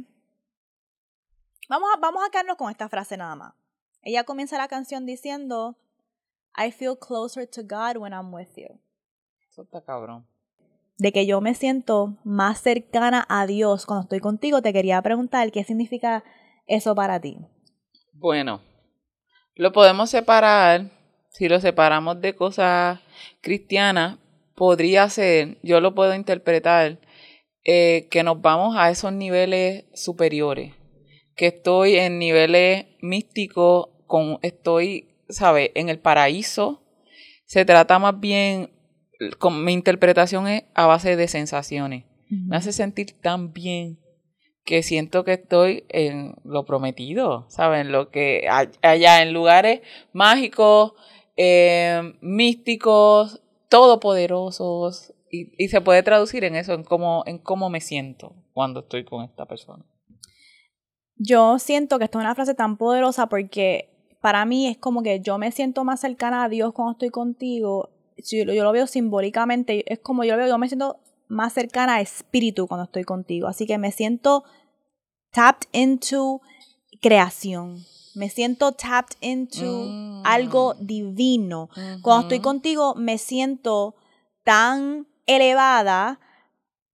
vamos a, vamos a quedarnos con esta frase nada más. Ella comienza la canción diciendo, I feel closer to God when I'm with you. Eso está cabrón. De que yo me siento más cercana a Dios cuando estoy contigo, te quería preguntar qué significa eso para ti. Bueno, lo podemos separar. Si lo separamos de cosas cristianas, podría ser, yo lo puedo interpretar, eh, que nos vamos a esos niveles superiores. Que estoy en niveles místicos, con, estoy, ¿sabes? En el paraíso. Se trata más bien, con, mi interpretación es a base de sensaciones. Me hace sentir tan bien que siento que estoy en lo prometido, ¿saben? Lo que allá en lugares mágicos, eh, místicos, todopoderosos, y, y se puede traducir en eso, en cómo, en cómo me siento cuando estoy con esta persona. Yo siento que esta es una frase tan poderosa porque para mí es como que yo me siento más cercana a Dios cuando estoy contigo. Yo, lo- yo lo veo simbólicamente, es como yo lo veo, yo me siento más cercana a espíritu cuando estoy contigo. Así que me siento tapped into creación. Me siento tapped into Mm. algo divino. Cuando estoy contigo me siento tan elevada,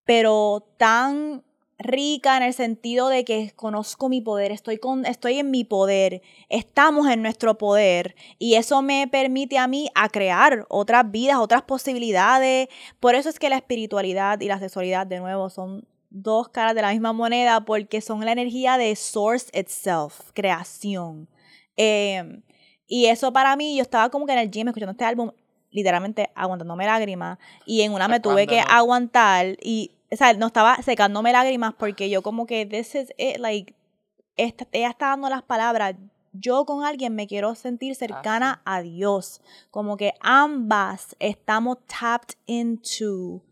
pero tan rica en el sentido de que conozco mi poder, estoy, con, estoy en mi poder, estamos en nuestro poder y eso me permite a mí a crear otras vidas, otras posibilidades. Por eso es que la espiritualidad y la sexualidad de nuevo son dos caras de la misma moneda porque son la energía de source itself, creación. Eh, y eso para mí, yo estaba como que en el gym escuchando este álbum, literalmente aguantándome lágrimas. Y en una me tuve que aguantar. Y, o sea, no estaba secándome lágrimas porque yo como que, this is it, like, esta- ella está dando las palabras. Yo con alguien me quiero sentir cercana a Dios. Como que ambas estamos tapped into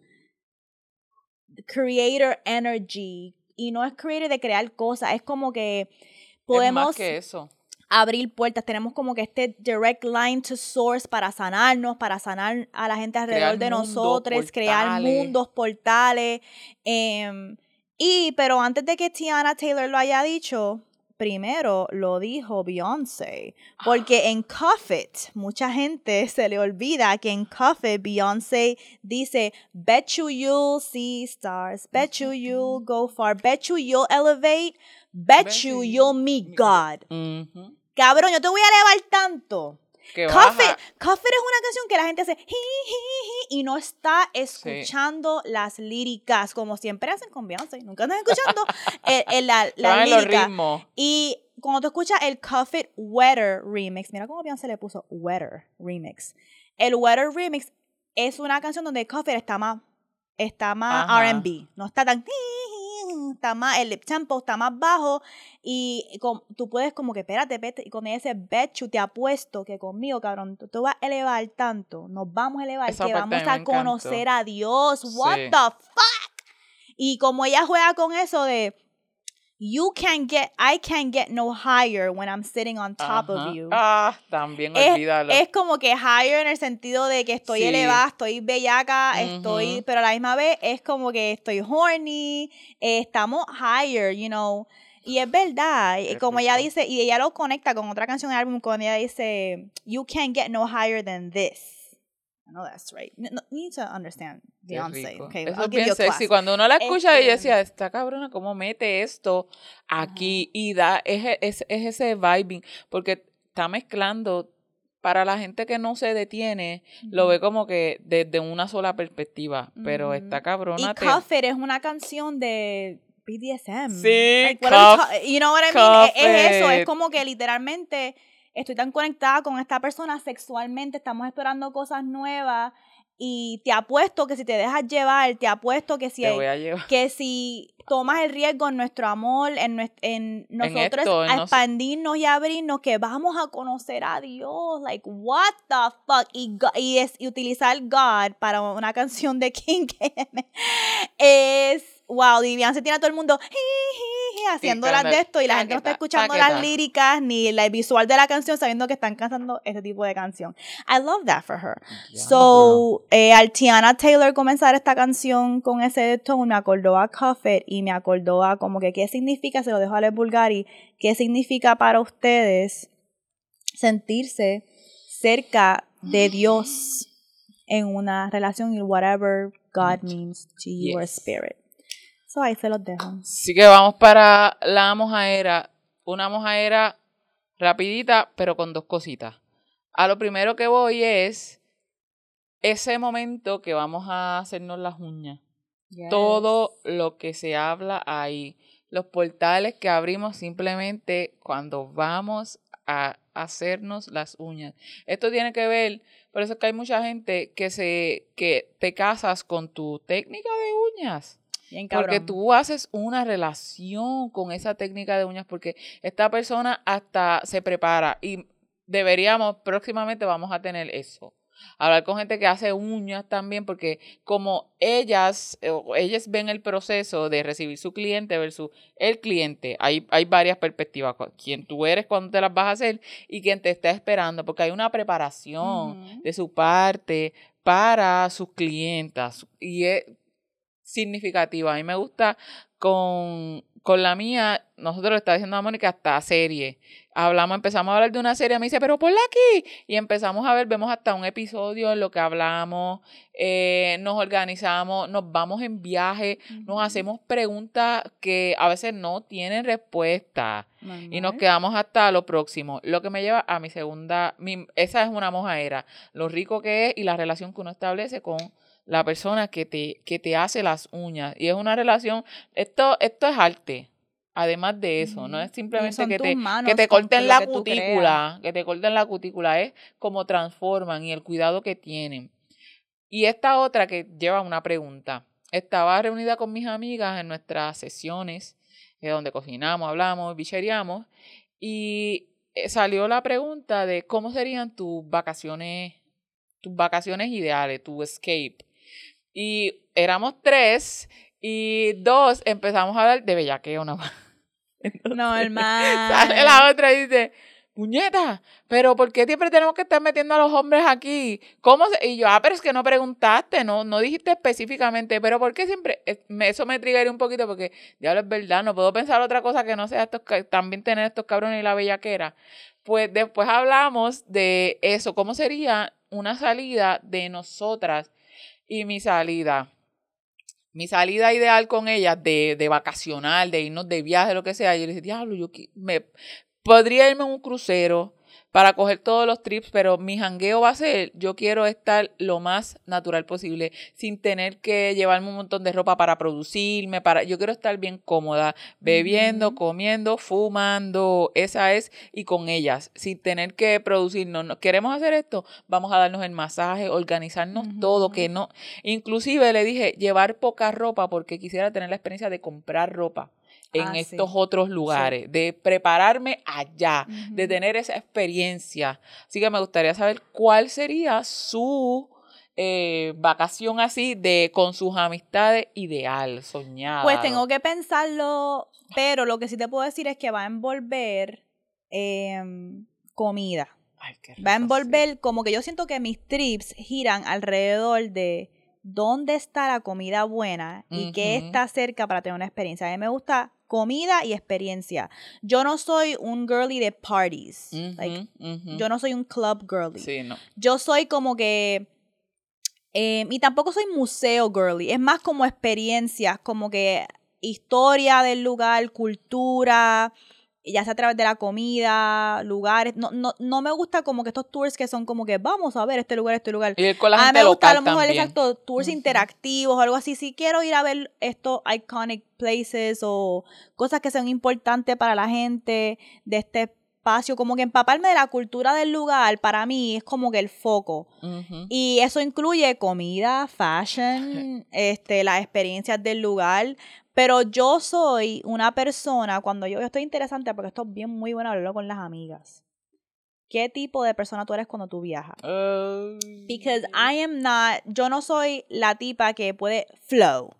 creator energy. Y no es creator de crear cosas, es como que Es podemos más que eso. Abrir puertas. Tenemos como que este direct line to source para sanarnos, para sanar a la gente alrededor Crear de nosotros, crear mundos, portales. em, y, pero antes de que Tiana Taylor lo haya dicho, primero lo dijo Beyoncé. Porque en Cuff It, mucha gente [LAUGHS] se le olvida que en Cuff It, Beyoncé dice, Bet you you'll see stars, bet you you'll go far, bet you you'll elevate, bet Bet you you you'll meet God. Cabrón, yo te voy a elevar tanto. Que Cuff baja. It, Cuff It es una canción que la gente hace "Ji, ji, ji", y no está escuchando las líricas como siempre hacen con Beyoncé. Nunca están escuchando el- [LAUGHS] el- la, Se la los lírica. Y cuando tú escuchas el Cuff It Wetter remix, mira cómo Beyoncé le puso Wetter remix. El Wetter remix es una canción donde Cuff It está más, está más. R&B. No está tan... Está más, el lip tempo está más bajo y com- tú puedes como que, espérate, espérate, y con ese bet you te apuesto que conmigo, cabrón, tú te vas a elevar tanto, nos vamos a elevar, Esa que vamos a encantó. conocer a Dios. What Sí. the fuck? Y como ella juega con eso de you can get, I can get no higher when I'm sitting on top Ajá. of you. Ah, también Es, olvídalo. es como que higher en el sentido de que estoy Sí. elevada, estoy bellaca, estoy, Ujú. pero a la misma vez es como que estoy horny, eh, estamos higher, you know. Y es verdad, y Qué como ella dice, y ella lo conecta con otra canción del álbum, cuando ella dice, You can't get no higher than this. Know that's right. No, no, need to understand Beyonce. Okay, Eso I'll es give you a sexy. class. Cuando uno la escucha, Este- ella decía, esta cabrona, ¿cómo mete esto aquí? Y da, es, es, es ese vibing, porque está mezclando, para la gente que no se detiene, lo ve como que desde una sola perspectiva, pero Ujú. esta cabrona Y te... Cuff It es una canción de BDSM. Sí, Like, Cuff- you know what I mean? Es, es eso, es como que literalmente estoy tan conectada con esta persona sexualmente, estamos explorando cosas nuevas y te apuesto que si te dejas llevar, te apuesto que si que si tomas el riesgo en nuestro amor, en, en nosotros esto, en a nos- expandirnos y abrirnos, que vamos a conocer a Dios. Like, what the fuck? Y, y, es, y utilizar God para una [LAUGHS] canción de King es, wow, y se tiene a todo el mundo haciendo las de esto y la gente no está escuchando taqueta. las líricas ni el visual de la canción sabiendo que están cantando ese tipo de canción. I love that for her. So, eh, al Tiana Taylor comenzar esta canción con ese tono, me acordó a Cuff It y me acordó a como que qué significa, se lo dejo a Les Bulgari, qué significa para ustedes sentirse cerca de Dios en una relación y whatever God means to your Yes. spirit. So ahí se los dejo. Así que vamos para la mojaera. Una mojaera rapidita, pero con dos cositas. A lo primero que voy es ese momento que vamos a hacernos las uñas. Todo lo que se habla ahí. Los portales que abrimos simplemente cuando vamos a hacernos las uñas. Esto tiene que ver, por eso es que hay mucha gente que se que te casas con tu técnica de uñas. Bien Porque tú haces una relación con esa técnica de uñas, porque esta persona hasta se prepara y deberíamos, próximamente vamos a tener eso. Hablar con gente que hace uñas también, porque como ellas, eh, o ellas ven el proceso de recibir su cliente versus el cliente, hay, hay varias perspectivas, quién tú eres cuando te las vas a hacer y quién te está esperando, porque hay una preparación de su parte para sus clientas. Y es significativa. A mí me gusta con, con la mía, nosotros le está diciendo a Mónica hasta serie. Hablamos, empezamos a hablar de una serie, me dice, pero ponla aquí. Y empezamos a ver, vemos hasta un episodio en lo que hablamos, eh, nos organizamos, nos vamos en viaje, nos hacemos preguntas que a veces no tienen respuesta y nos quedamos hasta lo próximo. Lo que me lleva a mi segunda, mi, esa es una mojaera, lo rico que es y la relación que uno establece con la persona que te, que te hace las uñas. Y es una relación, esto, esto es arte. Además de eso, no es simplemente que te, que te corten la que cutícula, que te corten la cutícula, es como transforman y el cuidado que tienen. Y esta otra que lleva una pregunta. Estaba reunida con mis amigas en nuestras sesiones, eh, donde cocinamos, hablamos, bichereamos, y eh, salió la pregunta de cómo serían tus vacaciones, tus vacaciones ideales, tu escape. Y éramos tres, y dos empezamos a hablar de bellaqueo, ¿no? [LAUGHS] Entonces, Normal. Sale la otra y dice, puñeta, pero ¿por qué siempre tenemos que estar metiendo a los hombres aquí? ¿Cómo se-? Y yo, ah, pero es que no preguntaste, no, no dijiste específicamente, pero ¿por qué siempre? Eso me triggeré un poquito porque, diablo, es verdad, no puedo pensar otra cosa que no sea estos, también tener estos cabrones y la bellaquera. Pues después hablamos de eso, cómo sería una salida de nosotras y mi salida. Mi salida ideal con ellas de, de vacacional, de irnos de viaje, lo que sea. Yo le dije, diablo, yo me podría irme en un crucero para coger todos los trips, pero mi jangueo va a ser, yo quiero estar lo más natural posible, sin tener que llevarme un montón de ropa para producirme, para, yo quiero estar bien cómoda, bebiendo, comiendo, fumando, esa es, y con ellas, sin tener que producirnos. No- ¿Queremos hacer esto? Vamos a darnos el masaje, organizarnos todo, que no, inclusive le dije, llevar poca ropa porque quisiera tener la experiencia de comprar ropa en Ah, sí. estos otros lugares, de prepararme allá, de tener esa experiencia. Así que me gustaría saber cuál sería su eh, vacación así de con sus amistades ideal, soñada. Pues tengo que pensarlo, pero lo que sí te puedo decir es que va a envolver em, comida. Ay, qué Va a rico, envolver, como que yo siento que mis trips giran alrededor de dónde está la comida buena y qué está cerca para tener una experiencia. A mí me gusta comida y experiencia. Yo no soy un girly de parties. Like, yo no soy un club girly. Sí, no. Yo soy como que. eh, y tampoco soy museo girly. Es más como experiencias, como que historia del lugar, cultura, ya sea a través de la comida, lugares. No, no, no me gusta como que estos tours que son como que vamos a ver este lugar, este lugar. Y ir con la a mí gente me gusta a lo mejor también. exacto tours interactivos o algo así. Si quiero ir a ver estos iconic places o cosas que sean importantes para la gente de este espacio, como que empaparme de la cultura del lugar, para mí es como que el foco. Y eso incluye comida, fashion, [LAUGHS] este, las experiencias del lugar. Pero yo soy una persona, cuando yo estoy interesante, porque esto es bien muy bueno hablarlo con las amigas. ¿Qué tipo de persona tú eres cuando tú viajas? Because I am not, yo no soy la tipa que puede flow.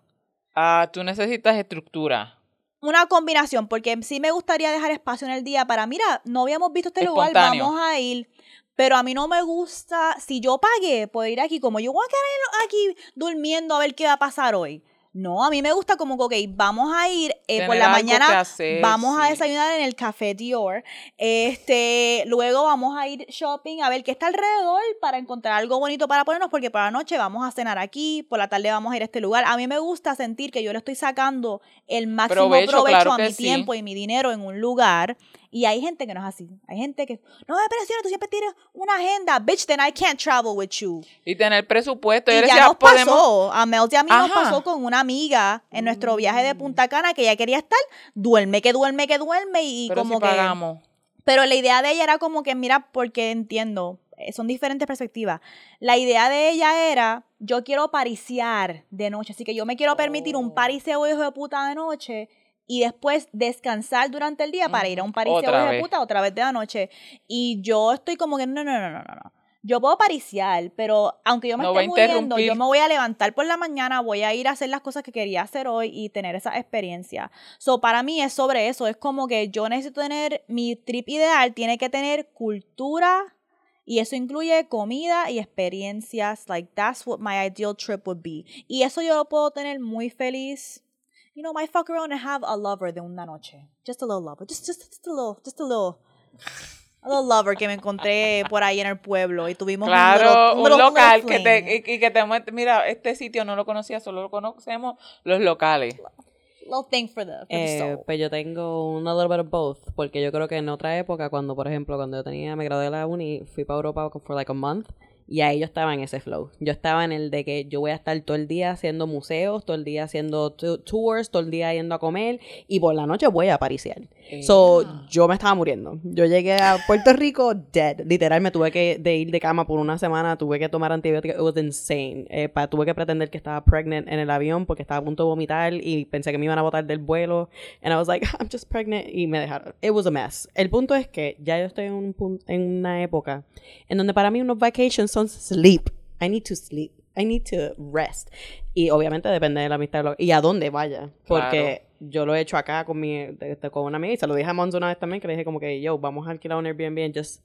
Ah, tú necesitas estructura. Una combinación, porque sí me gustaría dejar espacio en el día para, mira, no habíamos visto este lugar, vamos a ir. Pero a mí no me gusta, si yo pagué, puedo ir aquí, como yo voy a quedar aquí durmiendo a ver qué va a pasar hoy. No, a mí me gusta como que, ok, vamos a ir eh, por la mañana, hacer, vamos a desayunar en el Café Dior. Este, luego vamos a ir shopping a ver qué está alrededor para encontrar algo bonito para ponernos, porque por la noche vamos a cenar aquí, por la tarde vamos a ir a este lugar. A mí me gusta sentir que yo le estoy sacando el máximo Provecho, provecho, claro a mi sí. tiempo y mi dinero en un lugar. Y hay gente que no es así. Hay gente que, no me presiona, tú siempre tienes una agenda. Bitch, then I can't travel with you. Y tener presupuesto. Y le ya decía, nos podemos. pasó, a Mel y a mí nos Ajá. pasó con una amiga en nuestro viaje de Punta Cana que ella quería estar, duerme, que duerme, que duerme y Pero como si que... pagamos. Pero la idea de ella era como que, mira, porque entiendo, eh, son diferentes perspectivas. La idea de ella era, yo quiero pariciar de noche, así que yo me quiero permitir un Oh. pariseo hijo de puta de noche y después descansar durante el día para ir a un pariseo de vez. puta otra vez de la noche. Y yo estoy como que, no, no, no, no, no, no. Yo puedo pariciar, pero aunque yo me No esté muriendo, yo me voy a levantar por la mañana, voy a ir a hacer las cosas que quería hacer hoy y tener esa experiencia. So, para mí es sobre eso, es como que yo necesito tener, mi trip ideal tiene que tener cultura y eso incluye comida y experiencias, like that's what my ideal trip would be. Y eso yo lo puedo tener muy feliz. You know, my fuck around and have a lover de una noche. Just a little lover, just, just, just a little, just a little. A little lover que me encontré por ahí en el pueblo y tuvimos un Claro, little- un, little- little local que te, y, y que te muestre, mira, este sitio no lo conocía, solo lo conocemos los locales. little thing for the, for the Eh, soul. pues yo tengo un little bit of both, porque yo creo que en otra época, cuando por ejemplo, cuando yo tenía, me gradué de la uni, fui para Europa for like a month, y ahí yo estaba en ese flow. Yo estaba en el de que yo voy a estar todo el día haciendo museos, todo el día haciendo tours, todo el día yendo a comer, y por la noche voy a pariciar. So, Ah. yo me estaba muriendo. Yo llegué a Puerto Rico dead. Literal, me tuve que de ir de cama por una semana, tuve que tomar antibióticos. It was insane. Eh, pa- tuve que pretender que estaba pregnant en el avión porque estaba a punto de vomitar y pensé que me iban a botar del vuelo. And I was like, [LAUGHS] I'm just pregnant. Y me dejaron. It was a mess. El punto es que ya yo estoy en, un punto, en una época en donde para mí unos vacations son sleep. I need to sleep. I need to rest. Y obviamente depende de la amistad lo- y a dónde vaya. Porque yo lo he hecho acá con mi de- con una amiga y se lo dije a Mons una vez también que le dije como que yo, vamos a alquilar un Airbnb and just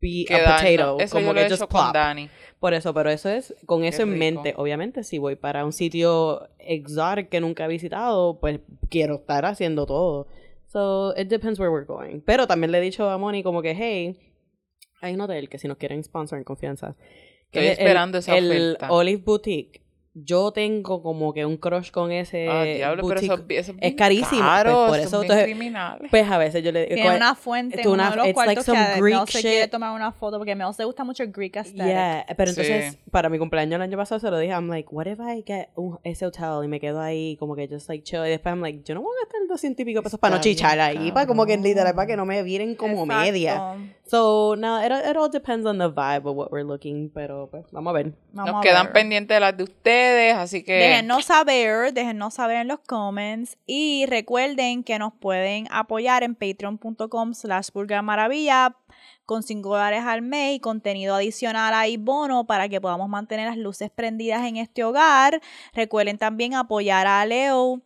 be a potato. Eso como yo lo que he just hecho con. Dani. Por eso, pero eso es con eso en mente. Obviamente, si voy para un sitio exotic que nunca he visitado, pues quiero estar haciendo todo. So, it depends where we're going. Pero también le he dicho a Moni como que, hey, hay un hotel que si nos quieren sponsor en confianza. que Estoy es el- esperando esa el oferta. Olive Boutique. Yo tengo como que un crush con ese Ah, diablo, pero eso, eso es carísimo, caro, pues, por eso, entonces, criminales. Pues a veces yo le digo... Una fuente una- uno de los it's like cuartos some que Greek Mel se quiere shit. tomar una foto porque Mel se gusta mucho el Greek aesthetic. Yeah, pero entonces Sí. para mi cumpleaños el año pasado se lo dije, I'm like, what if I get un, ese hotel y me quedo ahí como que just like chill y después I'm like, yo no voy a gastar 200 y pico pesos para no Está chichar ahí, para como que literal, para que no me viren como Exacto. media. So, no, it, it all depends on the vibe of what we're looking, pero pues vamos a ver. Vamos Nos a quedan pendientes de las de ustedes, así que... Déjennos saber, déjennos saber en los comments y recuerden que nos pueden apoyar en patreon.com slash maravilla con 5 dólares al mes y contenido adicional ahí bono para que podamos mantener las luces prendidas en este hogar. Recuerden también apoyar a Leo.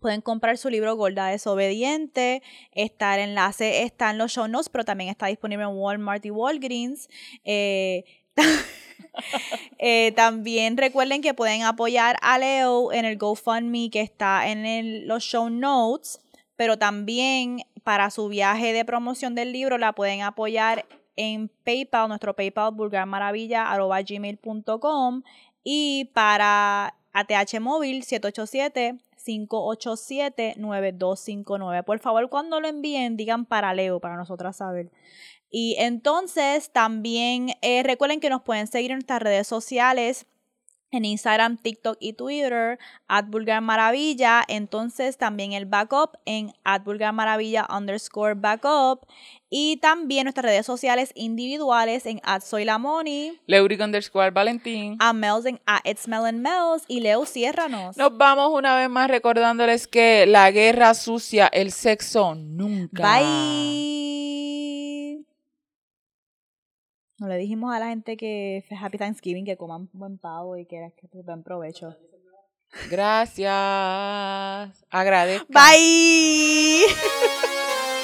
Pueden comprar su libro Gorda Desobediente. Está el enlace está en los show notes, pero también está disponible en Walmart y Walgreens. Eh, [LAUGHS] eh, también recuerden que pueden apoyar a Leo en el GoFundMe que está en los show notes, pero también para su viaje de promoción del libro la pueden apoyar en PayPal, nuestro PayPal y para ATH móvil 787 587-9259. Por favor, cuando lo envíen, digan para Leo, para nosotras saber. Y entonces también eh, recuerden que nos pueden seguir en nuestras redes sociales. En Instagram, TikTok y Twitter, at Vulgar Maravilla. Entonces también el backup en at Vulgar Maravilla underscore backup. Y también nuestras redes sociales individuales en at Soy la Moni, Leuric underscore Valentín. a Mels en at It's Mel and Mels. Y Leo, ciérranos. Nos vamos una vez más recordándoles que la guerra sucia, el sexo nunca. Bye. No le dijimos a la gente que Happy Thanksgiving, que coman buen pavo y que, que buen provecho. Gracias. Agradezco. Bye. [LAUGHS]